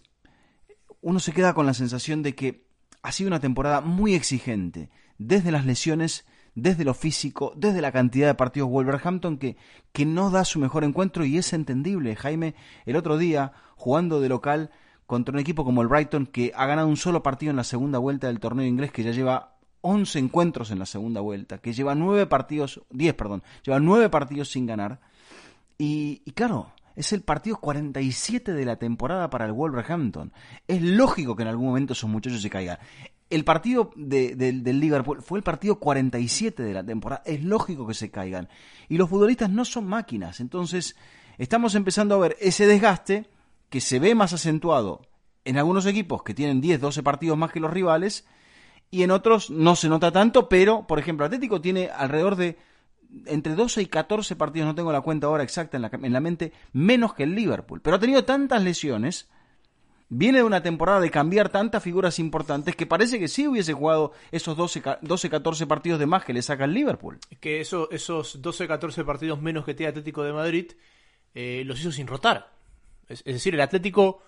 uno se queda con la sensación de que ha sido una temporada muy exigente, desde las lesiones, desde lo físico, desde la cantidad de partidos Wolverhampton que, que no da su mejor encuentro y es entendible. Jaime, el otro día, jugando de local contra un equipo como el Brighton, que ha ganado un solo partido en la segunda vuelta del torneo inglés, que ya lleva 11 encuentros en la segunda vuelta, que lleva 9 partidos, 10, perdón, lleva 9 partidos sin ganar. Y, y claro, es el partido 47 de la temporada para el Wolverhampton. Es lógico que en algún momento esos muchachos se caigan. El partido de, del Liverpool fue el partido 47 de la temporada. Es lógico que se caigan. Y los futbolistas no son máquinas. Entonces, estamos empezando a ver ese desgaste que se ve más acentuado en algunos equipos que tienen 10, 12 partidos más que los rivales. Y en otros no se nota tanto, pero, por ejemplo, Atlético tiene alrededor de entre 12 y 14 partidos, no tengo la cuenta ahora exacta en la, en la mente, menos que el Liverpool. Pero ha tenido tantas lesiones, viene de una temporada de cambiar tantas figuras importantes que parece que sí hubiese jugado esos 12, 12 14 partidos de más que le saca el Liverpool. Que eso, esos 12, 14 partidos menos que tiene Atlético de Madrid eh, los hizo sin rotar. Es, es, decir, el Atlético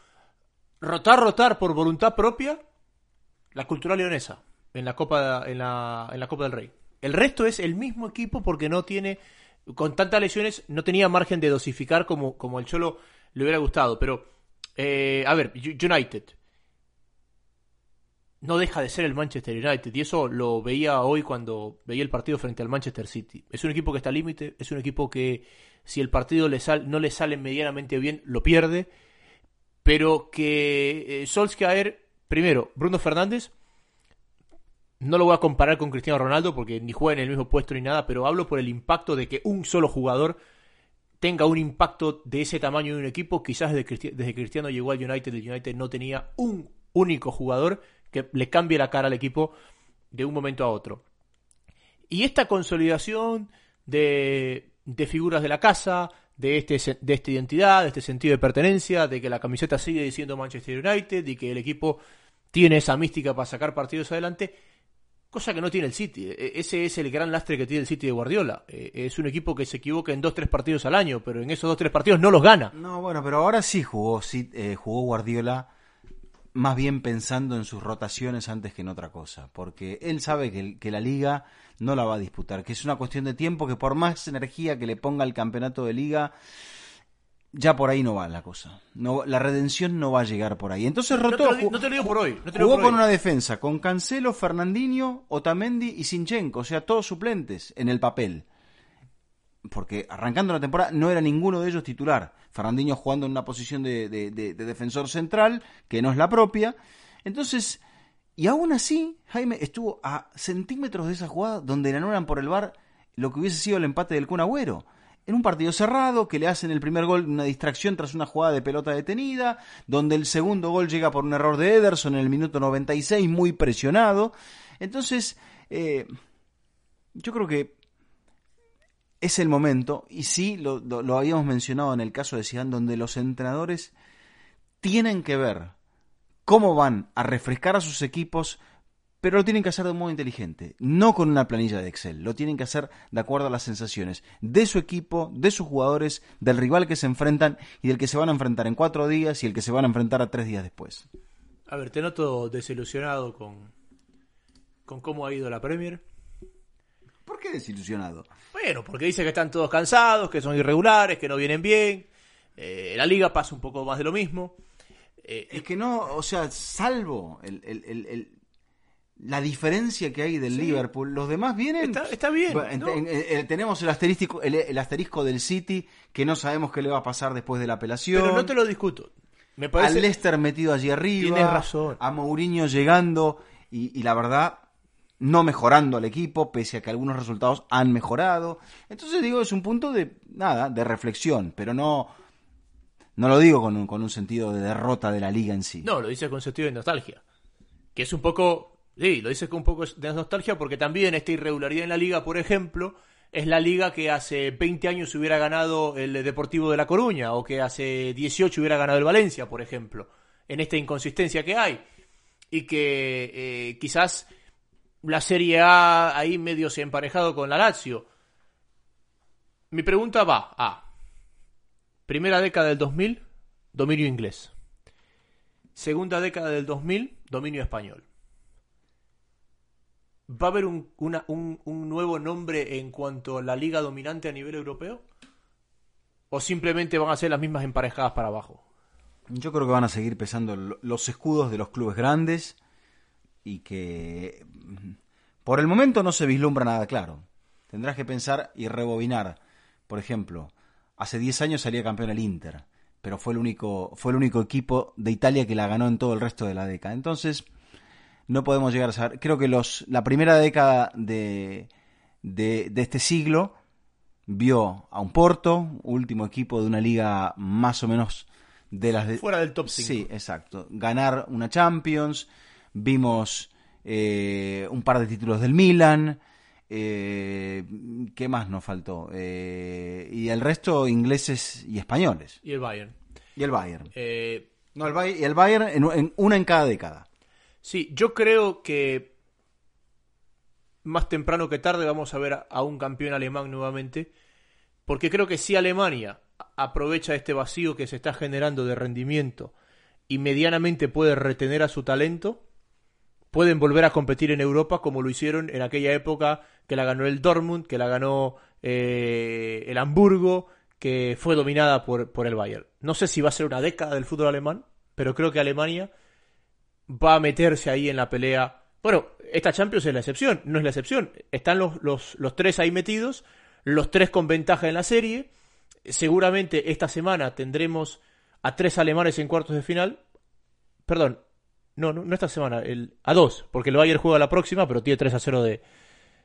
rotar, rotar por voluntad propia la cultura leonesa en la Copa, en la, en la Copa del Rey. El resto es el mismo equipo porque no tiene, con tantas lesiones, no tenía margen de dosificar como, como el Cholo le hubiera gustado. Pero, eh, a ver, United. No deja de ser el Manchester United. Y eso lo veía hoy cuando veía el partido frente al Manchester City. Es un equipo que está al límite. Es un equipo que, si el partido le sal, no le sale medianamente bien, lo pierde. Pero que eh, Solskjaer, primero, Bruno Fernández no lo voy a comparar con Cristiano Ronaldo porque ni juega en el mismo puesto ni nada, pero hablo por el impacto de que un solo jugador tenga un impacto de ese tamaño en un equipo. Quizás desde, Cristiano, llegó al United, el United no tenía un único jugador que le cambie la cara al equipo de un momento a otro. Y esta consolidación de, de figuras de la casa, de, este, de esta identidad, de este sentido de pertenencia, de que la camiseta sigue diciendo Manchester United y que el equipo tiene esa mística para sacar partidos adelante, cosa que no tiene el City. E, ese es el gran lastre que tiene el City de Guardiola. E, es un equipo que se equivoca en dos, tres partidos al año, pero en esos dos, tres partidos no los gana. No, bueno, pero ahora sí jugó, sí, eh, jugó Guardiola más bien pensando en sus rotaciones antes que en otra cosa, porque él sabe que, que, la liga no la va a disputar, que es una cuestión de tiempo, que por más energía que le ponga el campeonato de liga, ya por ahí no va la cosa. No, la redención no va a llegar por ahí. Entonces rotó. No te, no te lo digo por hoy. No te jugó por con hoy. una defensa, con Cancelo, Fernandinho, Otamendi y Sinchenko, o sea, todos suplentes en el papel. Porque arrancando la temporada no era ninguno de ellos titular. Fernandinho jugando en una posición de, de, de, de defensor central, que no es la propia. Entonces, y aún así, Jaime estuvo a centímetros de esa jugada donde le anulan por el bar lo que hubiese sido el empate del Kun Agüero en un partido cerrado, que le hacen el primer gol una distracción tras una jugada de pelota detenida, donde el segundo gol llega por un error de Ederson en el minuto 96, muy presionado. Entonces, eh, yo creo que es el momento, y sí, lo, habíamos mencionado en el caso de Zidane, donde los entrenadores tienen que ver cómo van a refrescar a sus equipos pero lo tienen que hacer de un modo inteligente, no con una planilla de Excel, lo tienen que hacer de acuerdo a las sensaciones de su equipo, de sus jugadores, del rival que se enfrentan y del que se van a enfrentar en cuatro días y el que se van a enfrentar a tres días después. A ver, te noto desilusionado con, con cómo ha ido la Premier. ¿Por qué desilusionado? Bueno, porque dice que están todos cansados, que son irregulares, que no vienen bien. Eh, la liga pasa un poco más de lo mismo. Eh, es que no, o sea, salvo el, el, el, la diferencia que hay del sí. Liverpool, los demás vienen. Está, está bien. en, en, tenemos el asterisco, el, asterisco del City, que no sabemos qué le va a pasar después de la apelación. Pero no te lo discuto. Me parece... Al Leicester metido allí arriba. Tienes razón. A Mourinho llegando. Y, y, la verdad, no mejorando al equipo, pese a que algunos resultados han mejorado. Entonces digo, es un punto de nada, de reflexión, pero no. No lo digo con un, con un sentido de derrota de la liga en sí. No, lo dices con sentido de nostalgia. Que es un poco Sí, lo dices con un poco de nostalgia porque también esta irregularidad en la liga, por ejemplo, es la liga que hace 20 años hubiera ganado el Deportivo de La Coruña o que hace 18 hubiera ganado el Valencia, por ejemplo, en esta inconsistencia que hay. Y que eh, quizás la Serie A ahí medio se ha emparejado con la Lazio. Mi pregunta va a primera década del 2000, dominio inglés. segunda década del 2000, dominio español. ¿Va a haber un, un, nuevo nombre en cuanto a la liga dominante a nivel europeo? ¿O simplemente van a ser las mismas emparejadas para abajo? Yo creo que van a seguir pesando los escudos de los clubes grandes y que por el momento no se vislumbra nada claro. Tendrás que pensar y rebobinar. Por ejemplo, hace 10 años salía campeón el Inter, pero fue el único, fue el único equipo de Italia que la ganó en todo el resto de la década. Entonces, no podemos llegar a saber. Creo que los, la primera década de, de, este siglo vio a un Porto, último equipo de una liga más o menos de las de... Fuera del top 5. Sí, exacto. Ganar una Champions, vimos eh, un par de títulos del Milan. Eh, ¿Qué más nos faltó? Eh, y el resto ingleses y españoles. Y el Bayern. Y el Bayern. no, el Bayern, y el Bayern en, una en cada década. Sí, yo creo que más temprano que tarde vamos a ver a, un campeón alemán nuevamente, porque creo que si Alemania aprovecha este vacío que se está generando de rendimiento y medianamente puede retener a su talento, pueden volver a competir en Europa como lo hicieron en aquella época que la ganó el Dortmund, que la ganó eh, el Hamburgo, que fue dominada por, por el Bayern. No sé si va a ser una década del fútbol alemán, pero creo que Alemania va a meterse ahí en la pelea. Bueno, esta Champions es la excepción, no es la excepción. Están los, los, los tres ahí metidos, los tres con ventaja en la serie. Seguramente esta semana tendremos a tres alemanes en cuartos de final. Perdón, no, no, esta semana, el, a dos, porque el Bayern juega la próxima, pero tiene 3 a 0 de,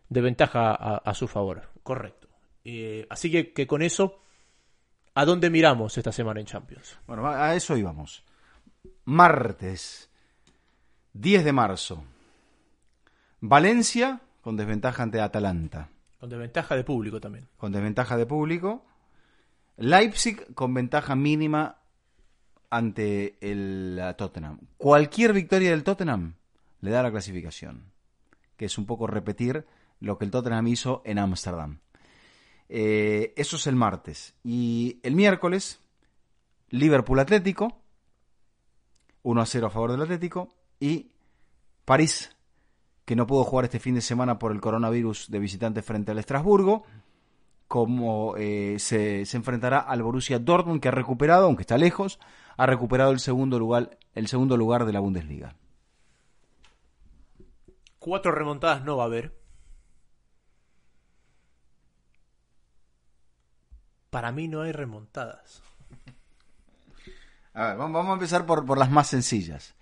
de ventaja a, su favor. Correcto. Eh, así que, que con eso, ¿a dónde miramos esta semana en Champions? Bueno, a eso íbamos. Martes 10 de marzo. Valencia con desventaja ante Atalanta. Con desventaja de público también. Con desventaja de público. Leipzig con ventaja mínima ante el Tottenham. Cualquier victoria del Tottenham le da la clasificación, que es un poco repetir lo que el Tottenham hizo en Ámsterdam. Eh, eso es el martes. Y el miércoles, Liverpool Atlético, 1 a 0 a favor del Atlético y París, que no pudo jugar este fin de semana por el coronavirus de visitante frente al Estrasburgo, como eh, se, enfrentará al Borussia Dortmund, que ha recuperado, aunque está lejos, ha recuperado el segundo lugar, el segundo lugar de la Bundesliga. Cuatro remontadas no va a haber. Para mí no hay remontadas. A ver, vamos a empezar por, por las más sencillas.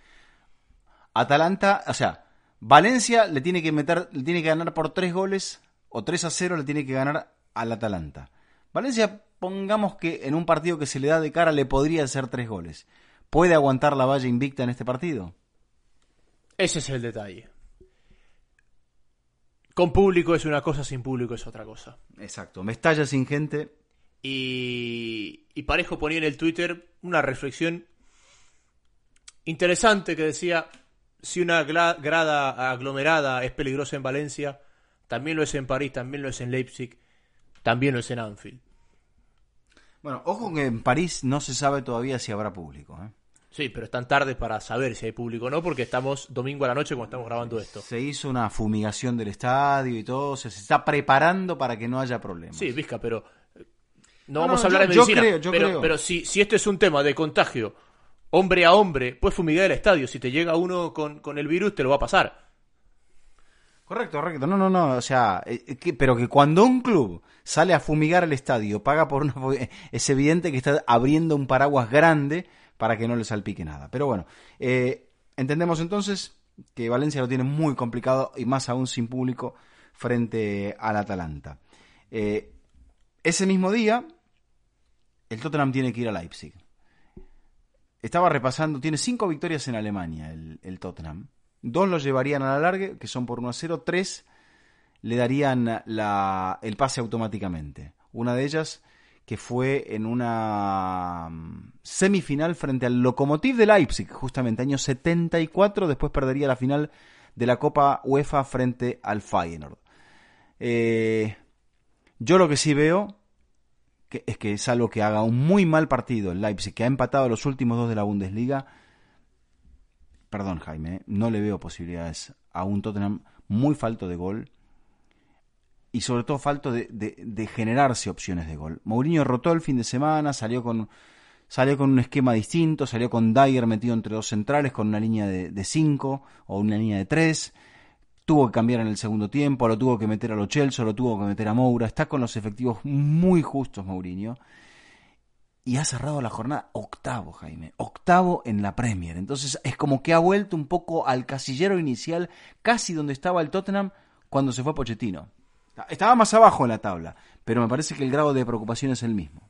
Atalanta, o sea, Valencia le tiene que meter, le tiene que ganar por tres goles o 3 a 0 le tiene que ganar al Atalanta. Valencia, pongamos que en un partido que se le da de cara le podría hacer tres goles. ¿Puede aguantar la valla invicta en este partido? Ese es el detalle. Con público es una cosa, sin público es otra cosa. Exacto, me estalla sin gente. Y, y Parejo ponía en el Twitter una reflexión interesante que decía, si una grada aglomerada es peligrosa en Valencia, también lo es en París, también lo es en Leipzig, también lo es en Anfield. Bueno, ojo que en París no se sabe todavía si habrá público. ¿eh? Sí, pero están tarde para saber si hay público o no, porque estamos domingo a la noche cuando estamos grabando esto. Se hizo una fumigación del estadio y todo, se está preparando para que no haya problemas. Sí, Vizca, pero eh, no, vamos a hablar de medicina. Yo creo, pero, pero si, si esto es un tema de contagio hombre a hombre, puedes fumigar el estadio. Si te llega uno con, el virus, te lo va a pasar. Correcto, correcto. No, no, no. O sea, eh, pero que cuando un club sale a fumigar el estadio, paga por una. <laughs> Es evidente que está abriendo un paraguas grande para que no le salpique nada. Pero bueno, eh, entendemos entonces que Valencia lo tiene muy complicado y más aún sin público frente al Atalanta. Eh, ese mismo día, el Tottenham tiene que ir a Leipzig estaba repasando, tiene cinco victorias en Alemania el, Tottenham. Dos lo llevarían a la larga, que son por 1 a 0. Tres le darían la, el pase automáticamente. Una de ellas que fue en una mm, semifinal frente al Lokomotiv de Leipzig, justamente año 74, después perdería la final de la Copa UEFA frente al Feyenoord. Eh, yo lo que sí veo que, es que salvo que haga un muy mal partido el Leipzig, que ha empatado los últimos dos de la Bundesliga, perdón Jaime, ¿eh? no le veo posibilidades a un Tottenham muy falto de gol y sobre todo falto de, de, generarse opciones de gol. Mourinho rotó el fin de semana, salió con, salió con un esquema distinto, salió con Dyer metido entre dos centrales, con una línea de 5 o una línea de 3. Tuvo que cambiar en el segundo tiempo, lo tuvo que meter a Lo Chelsea, lo tuvo que meter a Moura. Está con los efectivos muy justos Mourinho. Y ha cerrado la jornada octavo, Jaime. Octavo en la Premier. Entonces es como que ha vuelto un poco al casillero inicial, casi donde estaba el Tottenham cuando se fue Pochettino. Estaba más abajo en la tabla, pero me parece que el grado de preocupación es el mismo.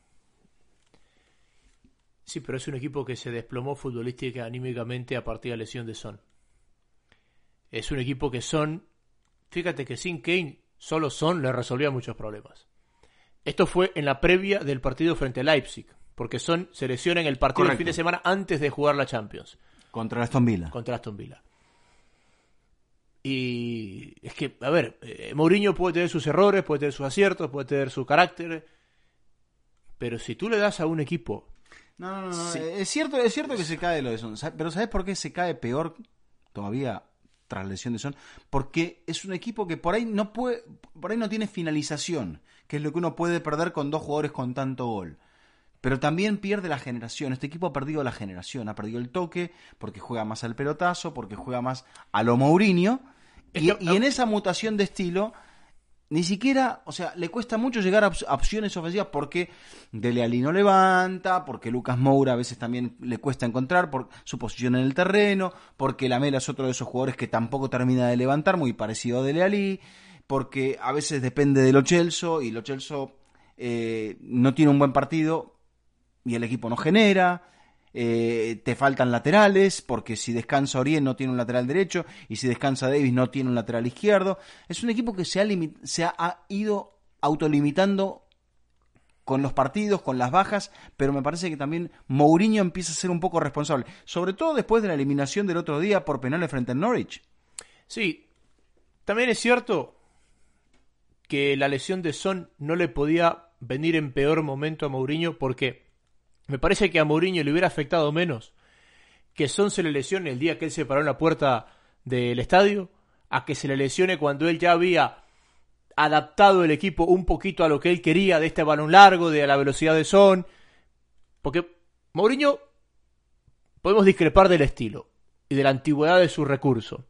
Sí, pero es un equipo que se desplomó futbolística anímicamente a partir de la lesión de Son. Es un equipo que Son, fíjate que sin Kane, solo Son le resolvía muchos problemas. Esto fue en la previa del partido frente a Leipzig, porque Son se lesiona en el partido del fin de semana antes de jugar la Champions. Contra Aston Villa. Contra Aston Villa. Y es que, a ver, eh, Mourinho puede tener sus errores, puede tener sus aciertos, puede tener su carácter, pero si tú le das a un equipo... No, no, no, es, cierto, es cierto que se cae lo de Son, pero ¿sabes por qué se cae peor todavía tras lesión de Son? Porque es un equipo que por ahí no puede, por ahí no tiene finalización, que es lo que uno puede perder con dos jugadores con tanto gol. Pero también pierde la generación. Este equipo ha perdido la generación, ha perdido el toque, porque juega más al pelotazo, porque juega más a lo Mourinho. Y, en esa mutación de estilo, ni siquiera, o sea, le cuesta mucho llegar a, opciones ofensivas porque Dele Alli no levanta, porque Lucas Moura a veces también le cuesta encontrar por su posición en el terreno, porque Lamela es otro de esos jugadores que tampoco termina de levantar, muy parecido a Dele porque a veces depende de Lo Celso y Lo Celso eh, no tiene un buen partido, y el equipo no genera. Eh, te faltan laterales, porque si descansa Orien no tiene un lateral derecho, y si descansa Davis no tiene un lateral izquierdo. Es un equipo que se ha, ido autolimitando con los partidos, con las bajas, pero me parece que también Mourinho empieza a ser un poco responsable, sobre todo después de la eliminación del otro día por penales frente al Norwich. Sí, también es cierto que la lesión de Son no le podía venir en peor momento a Mourinho porque me parece que a Mourinho le hubiera afectado menos que Son se le lesione el día que él se paró en la puerta del estadio, a que se le lesione cuando él ya había adaptado el equipo un poquito a lo que él quería de este balón largo, de la velocidad de Son. Porque Mourinho podemos discrepar del estilo y de la antigüedad de su recurso.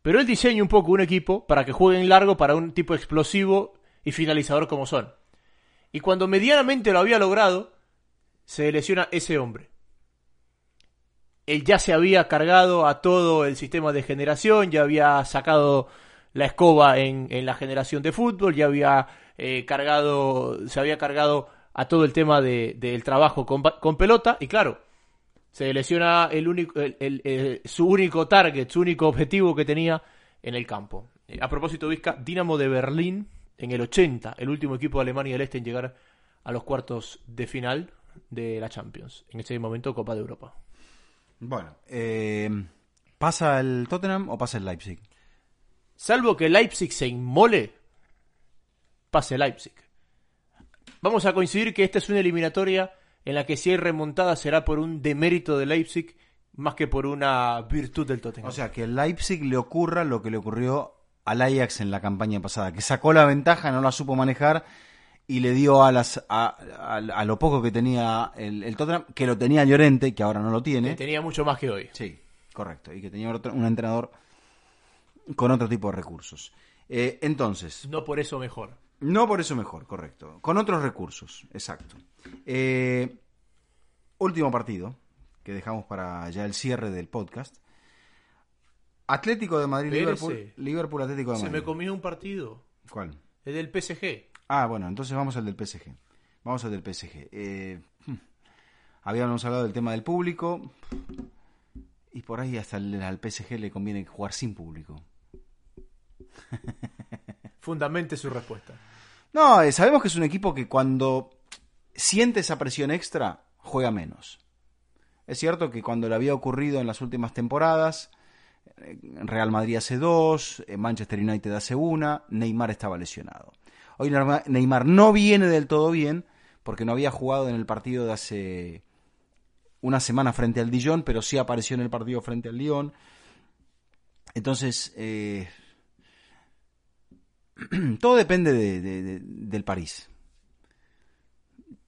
Pero él diseña un poco un equipo para que jueguen largo para un tipo explosivo y finalizador como son. Y cuando medianamente lo había logrado, se lesiona ese hombre. Él ya se había cargado a todo el sistema de generación, ya había sacado la escoba en, la generación de fútbol, ya había eh, cargado, se había cargado a todo el tema del trabajo con, pelota, y claro, se lesiona el único, su único target, su único objetivo que tenía en el campo. Eh, a propósito, Vizca, Dinamo de Berlín en el 80, el último equipo de Alemania del Este en llegar a los cuartos de final, de la Champions. En ese momento, Copa de Europa. Bueno, eh, ¿pasa el Tottenham o pasa el Leipzig? Salvo que Leipzig se inmole, pase Leipzig. Vamos a coincidir que esta es una eliminatoria en la que si hay remontada será por un demérito de Leipzig más que por una virtud del Tottenham. O sea, que el Leipzig le ocurra lo que le ocurrió al Ajax en la campaña pasada, que sacó la ventaja, no la supo manejar y le dio a, las, a, lo poco que tenía el, Tottenham, que lo tenía Llorente, que ahora no lo tiene. Que tenía mucho más que hoy. Sí, correcto. Y que tenía un entrenador con otro tipo de recursos. Eh, entonces. No por eso mejor. No por eso mejor, correcto. Con otros recursos, exacto. Eh, último partido, que dejamos para ya el cierre del podcast. Atlético de Madrid, Liverpool, Liverpool Atlético de Madrid. Se me comió un partido. ¿Cuál? El del PSG. Ah, bueno, entonces vamos al del PSG. Vamos al del PSG. Eh, hmm, habíamos hablado del tema del público. Y por ahí hasta al PSG le conviene jugar sin público. <laughs> Fundamente su respuesta. No, eh, sabemos que es un equipo que cuando siente esa presión extra, juega menos. Es cierto que cuando le había ocurrido en las últimas temporadas, eh, Real Madrid hace dos, Manchester United hace una, Neymar estaba lesionado. Hoy Neymar no viene del todo bien porque no había jugado en el partido de hace una semana frente al Dijon, pero sí apareció en el partido frente al Lyon. Entonces, eh, <clears throat> todo depende del París.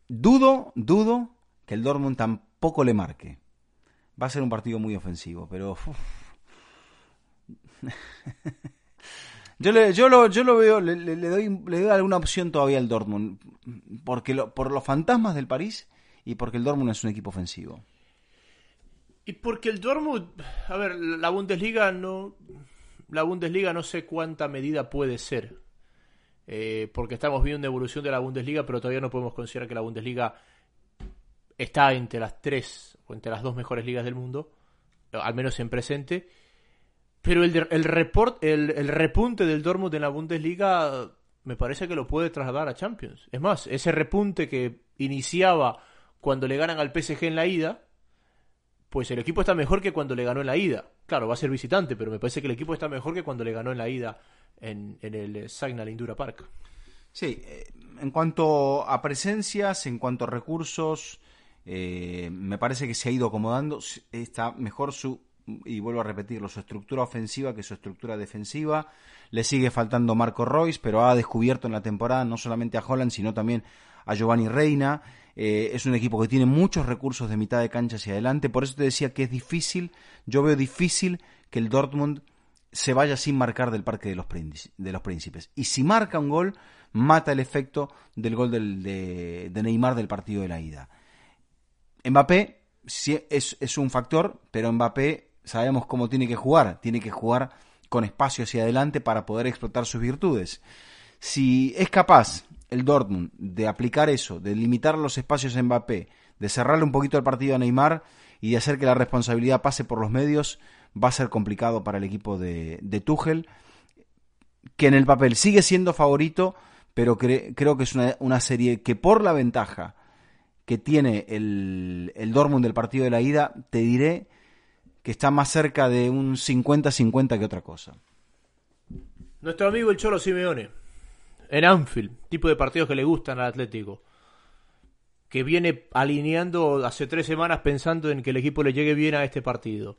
Dudo, dudo que el Dortmund tampoco le marque. Va a ser un partido muy ofensivo, pero... <laughs> yo, le, yo, lo, veo, le, doy, le doy alguna opción todavía al Dortmund, porque por los fantasmas del París y porque el Dortmund es un equipo ofensivo. Y porque el Dortmund, a ver, la Bundesliga no, la Bundesliga no sé cuánta medida puede ser, eh, porque estamos viendo una evolución de la Bundesliga, pero todavía no podemos considerar que la Bundesliga está entre las tres o entre las dos mejores ligas del mundo, al menos en presente. Pero el, el, report, el, el repunte del Dortmund en la Bundesliga me parece que lo puede trasladar a Champions. Es más, ese repunte que iniciaba cuando le ganan al PSG en la ida, pues el equipo está mejor que cuando le ganó en la ida. Claro, va a ser visitante, pero me parece que el equipo está mejor que cuando le ganó en la ida en, el Signal Indura Park. Sí, eh, en cuanto a presencias, en cuanto a recursos, eh, me parece que se ha ido acomodando. Está mejor su, y vuelvo a repetirlo, su estructura ofensiva que su estructura defensiva. Le sigue faltando Marco Royce, pero ha descubierto en la temporada no solamente a Holland, sino también a Giovanni Reina. Eh, es un equipo que tiene muchos recursos de mitad de cancha hacia adelante. Por eso te decía que es difícil, yo veo difícil que el Dortmund se vaya sin marcar del Parque de los, Príncipes. Y si marca un gol, mata el efecto del gol de, Neymar del partido de la ida. Mbappé es, es un factor, pero Mbappé sabemos cómo tiene que jugar. Tiene que jugar con espacio hacia adelante para poder explotar sus virtudes. Si es capaz el Dortmund de aplicar eso, de limitar los espacios a Mbappé, de cerrarle un poquito el partido a Neymar y de hacer que la responsabilidad pase por los medios, va a ser complicado para el equipo de, de Tuchel, que en el papel sigue siendo favorito, pero creo que es una, serie que por la ventaja que tiene el, el Dortmund del partido de la ida, te diré que está más cerca de un 50-50 que otra cosa. Nuestro amigo el Cholo Simeone en Anfield, tipo de partidos que le gustan al Atlético. Que viene alineando hace tres semanas pensando en que el equipo le llegue bien a este partido.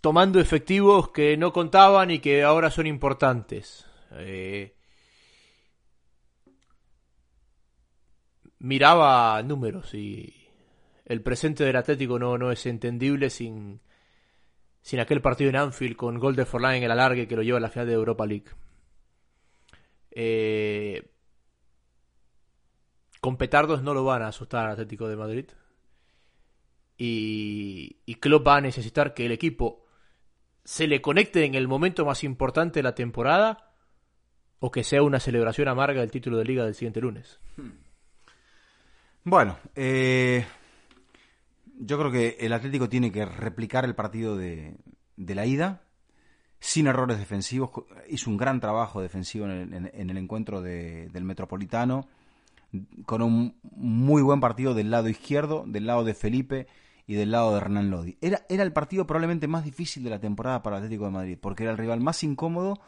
Tomando efectivos que no contaban y que ahora son importantes. Eh, miraba números y el presente del Atlético no, no es entendible sin, sin aquel partido en Anfield con gol de Forlán en el alargue que lo lleva a la final de Europa League. Eh, con petardos no lo van a asustar al Atlético de Madrid. Y, y Klopp va a necesitar que el equipo se le conecte en el momento más importante de la temporada o que sea una celebración amarga del título de liga del siguiente lunes. Bueno, eh, yo creo que el Atlético tiene que replicar el partido de, la ida, sin errores defensivos. Hizo un gran trabajo defensivo en el, encuentro del Metropolitano, con un muy buen partido del lado izquierdo, del lado de Felipe y del lado de Hernán Lodi. Era, era el partido probablemente más difícil de la temporada para el Atlético de Madrid, porque era el rival más incómodo,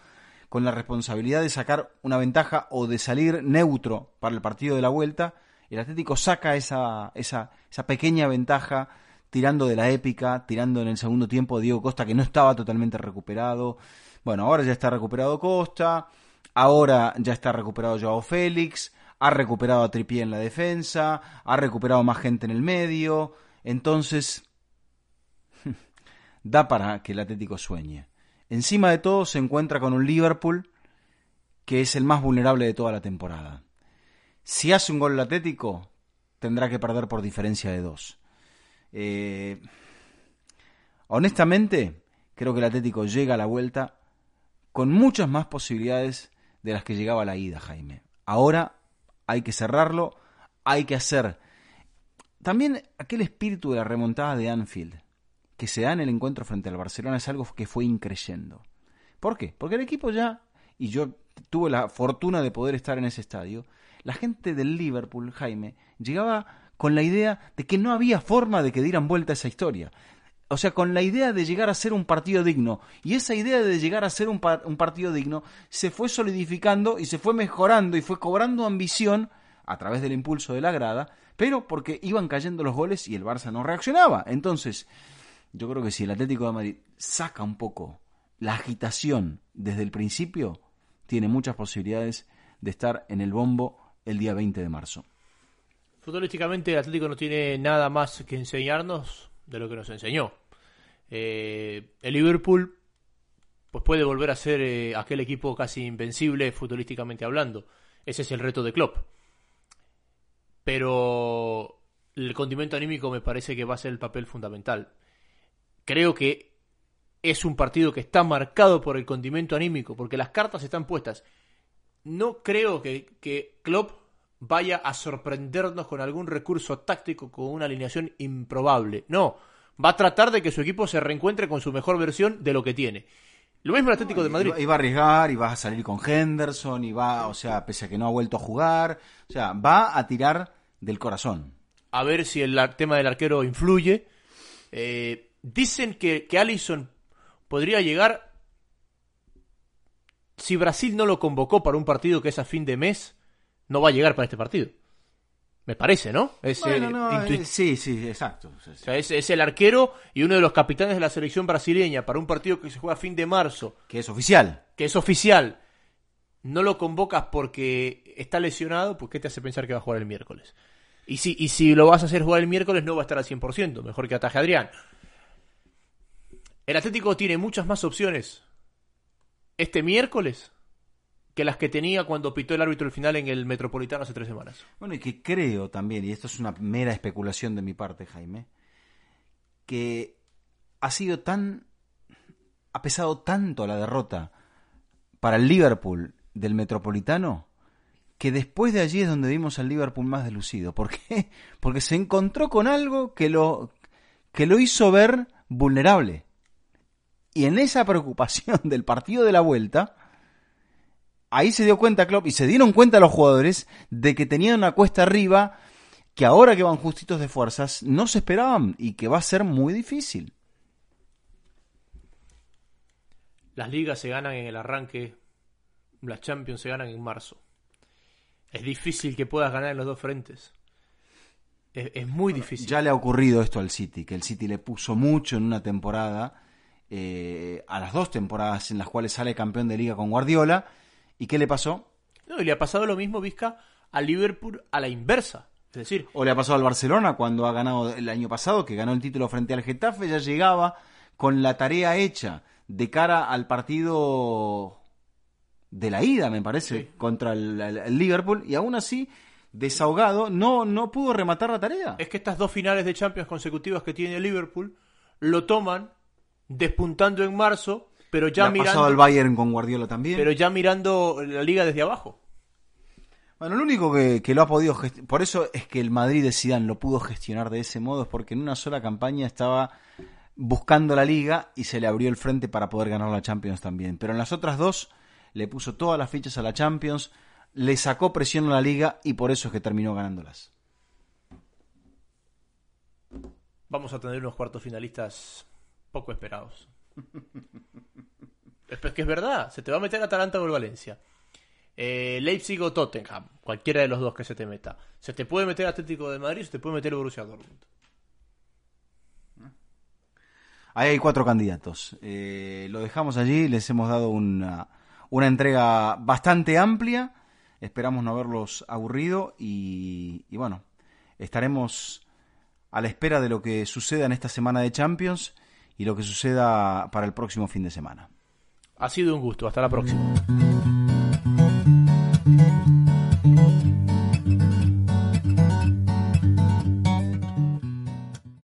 con la responsabilidad de sacar una ventaja o de salir neutro para el partido de la vuelta el Atlético saca esa, esa, esa pequeña ventaja tirando de la épica, tirando en el segundo tiempo Diego Costa que no estaba totalmente recuperado. Bueno, ahora ya está recuperado Costa, ahora ya está recuperado Joao Félix, ha recuperado a Tripié en la defensa, ha recuperado más gente en el medio, entonces <laughs> da para que el Atlético sueñe. Encima de todo se encuentra con un Liverpool que es el más vulnerable de toda la temporada. Si hace un gol el Atlético, tendrá que perder por diferencia de dos. Eh, honestamente, creo que el Atlético llega a la vuelta con muchas más posibilidades de las que llegaba a la ida, Jaime. Ahora hay que cerrarlo, hay que hacer también aquel espíritu de la remontada de Anfield que se da en el encuentro frente al Barcelona es algo que fue increyendo. ¿Por qué? Porque el equipo ya, y yo tuve la fortuna de poder estar en ese estadio, la gente del Liverpool, Jaime, llegaba con la idea de que no había forma de que dieran vuelta a esa historia. O sea, con la idea de llegar a ser un partido digno. Y esa idea de llegar a ser un, un partido digno se fue solidificando y se fue mejorando y fue cobrando ambición a través del impulso de la grada pero porque iban cayendo los goles y el Barça no reaccionaba. Entonces, yo creo que si el Atlético de Madrid saca un poco la agitación desde el principio, tiene muchas posibilidades de estar en el bombo el día 20 de marzo. Futbolísticamente el Atlético no tiene nada más que enseñarnos de lo que nos enseñó. Eh, el Liverpool pues puede volver a ser eh, aquel equipo casi invencible futbolísticamente hablando. Ese es el reto de Klopp. Pero el condimento anímico me parece que va a ser el papel fundamental. Creo que es un partido que está marcado por el condimento anímico, porque las cartas están puestas. No creo que, que Klopp vaya a sorprendernos con algún recurso táctico, con una alineación improbable. No, va a tratar de que su equipo se reencuentre con su mejor versión de lo que tiene. Lo mismo el Atlético de Madrid. Iba a arriesgar, y va a salir con Henderson, y va, o sea, pese a que no ha vuelto a jugar, o sea, va a tirar del corazón. A ver si el tema del arquero influye. Eh, dicen que, que Allison podría llegar si Brasil no lo convocó para un partido que es a fin de mes, no va a llegar para este partido. Me parece, ¿no? Es eh, sí, sí, exacto. es, el arquero y uno de los capitanes de la selección brasileña para un partido que se juega a fin de marzo. Que es oficial. Que es oficial. No lo convocas porque está lesionado, pues ¿qué te hace pensar que va a jugar el miércoles? Y si, y si lo vas a hacer jugar el miércoles, no va a estar al 100%, mejor que ataje Adrián. El Atlético tiene muchas más opciones este miércoles que las que tenía cuando pitó el árbitro el final en el Metropolitano hace tres semanas. Bueno, y que creo también, y esto es una mera especulación de mi parte, Jaime, que ha sido tan. ha pesado tanto la derrota para el Liverpool del Metropolitano que después de allí es donde vimos al Liverpool más delucido. ¿Por qué? <laughs> Porque se encontró con algo que lo, que lo hizo ver vulnerable. Y en esa preocupación del partido de la vuelta, ahí se dio cuenta Klopp y se dieron cuenta los jugadores de que tenían una cuesta arriba que ahora que van justitos de fuerzas no se esperaban y que va a ser muy difícil. Las ligas se ganan en el arranque, las Champions se ganan en marzo. Es difícil que puedas ganar en los dos frentes. Es, muy difícil. Ya le ha ocurrido esto al City, que el City le puso mucho en una temporada, eh, a las dos temporadas en las cuales sale campeón de liga con Guardiola, ¿Y qué le pasó? No, y le ha pasado lo mismo, Vizca, a Liverpool a la inversa. Es decir, o le ha pasado al Barcelona cuando ha ganado el año pasado, que ganó el título frente al Getafe, ya llegaba con la tarea hecha de cara al partido de la ida, me parece, contra el, Liverpool, y aún así, desahogado, no, no pudo rematar la tarea. Es que estas dos finales de Champions consecutivas que tiene el Liverpool lo toman despuntando en marzo pero ya mirando. pasado al Bayern con Guardiola también. Pero ya mirando la liga desde abajo. Bueno, lo único que, lo ha podido por eso es que el Madrid de Zidane lo pudo gestionar de ese modo, es porque en una sola campaña estaba buscando la liga y se le abrió el frente para poder ganar la Champions también. Pero en las otras dos le puso todas las fichas a la Champions, le sacó presión a la liga y por eso es que terminó ganándolas. Vamos a tener unos cuartos finalistas poco esperados. <laughs> Es que es verdad, se te va a meter Atalanta o el Valencia. Eh, Leipzig o Tottenham, cualquiera de los dos que se te meta. Se te puede meter Atlético de Madrid, se te puede meter Borussia Dortmund. Ahí hay cuatro candidatos. Eh, lo dejamos allí, les hemos dado una, una entrega bastante amplia. Esperamos no haberlos aburrido y bueno, estaremos a la espera de lo que suceda en esta semana de Champions y lo que suceda para el próximo fin de semana. Ha sido un gusto. Hasta la próxima.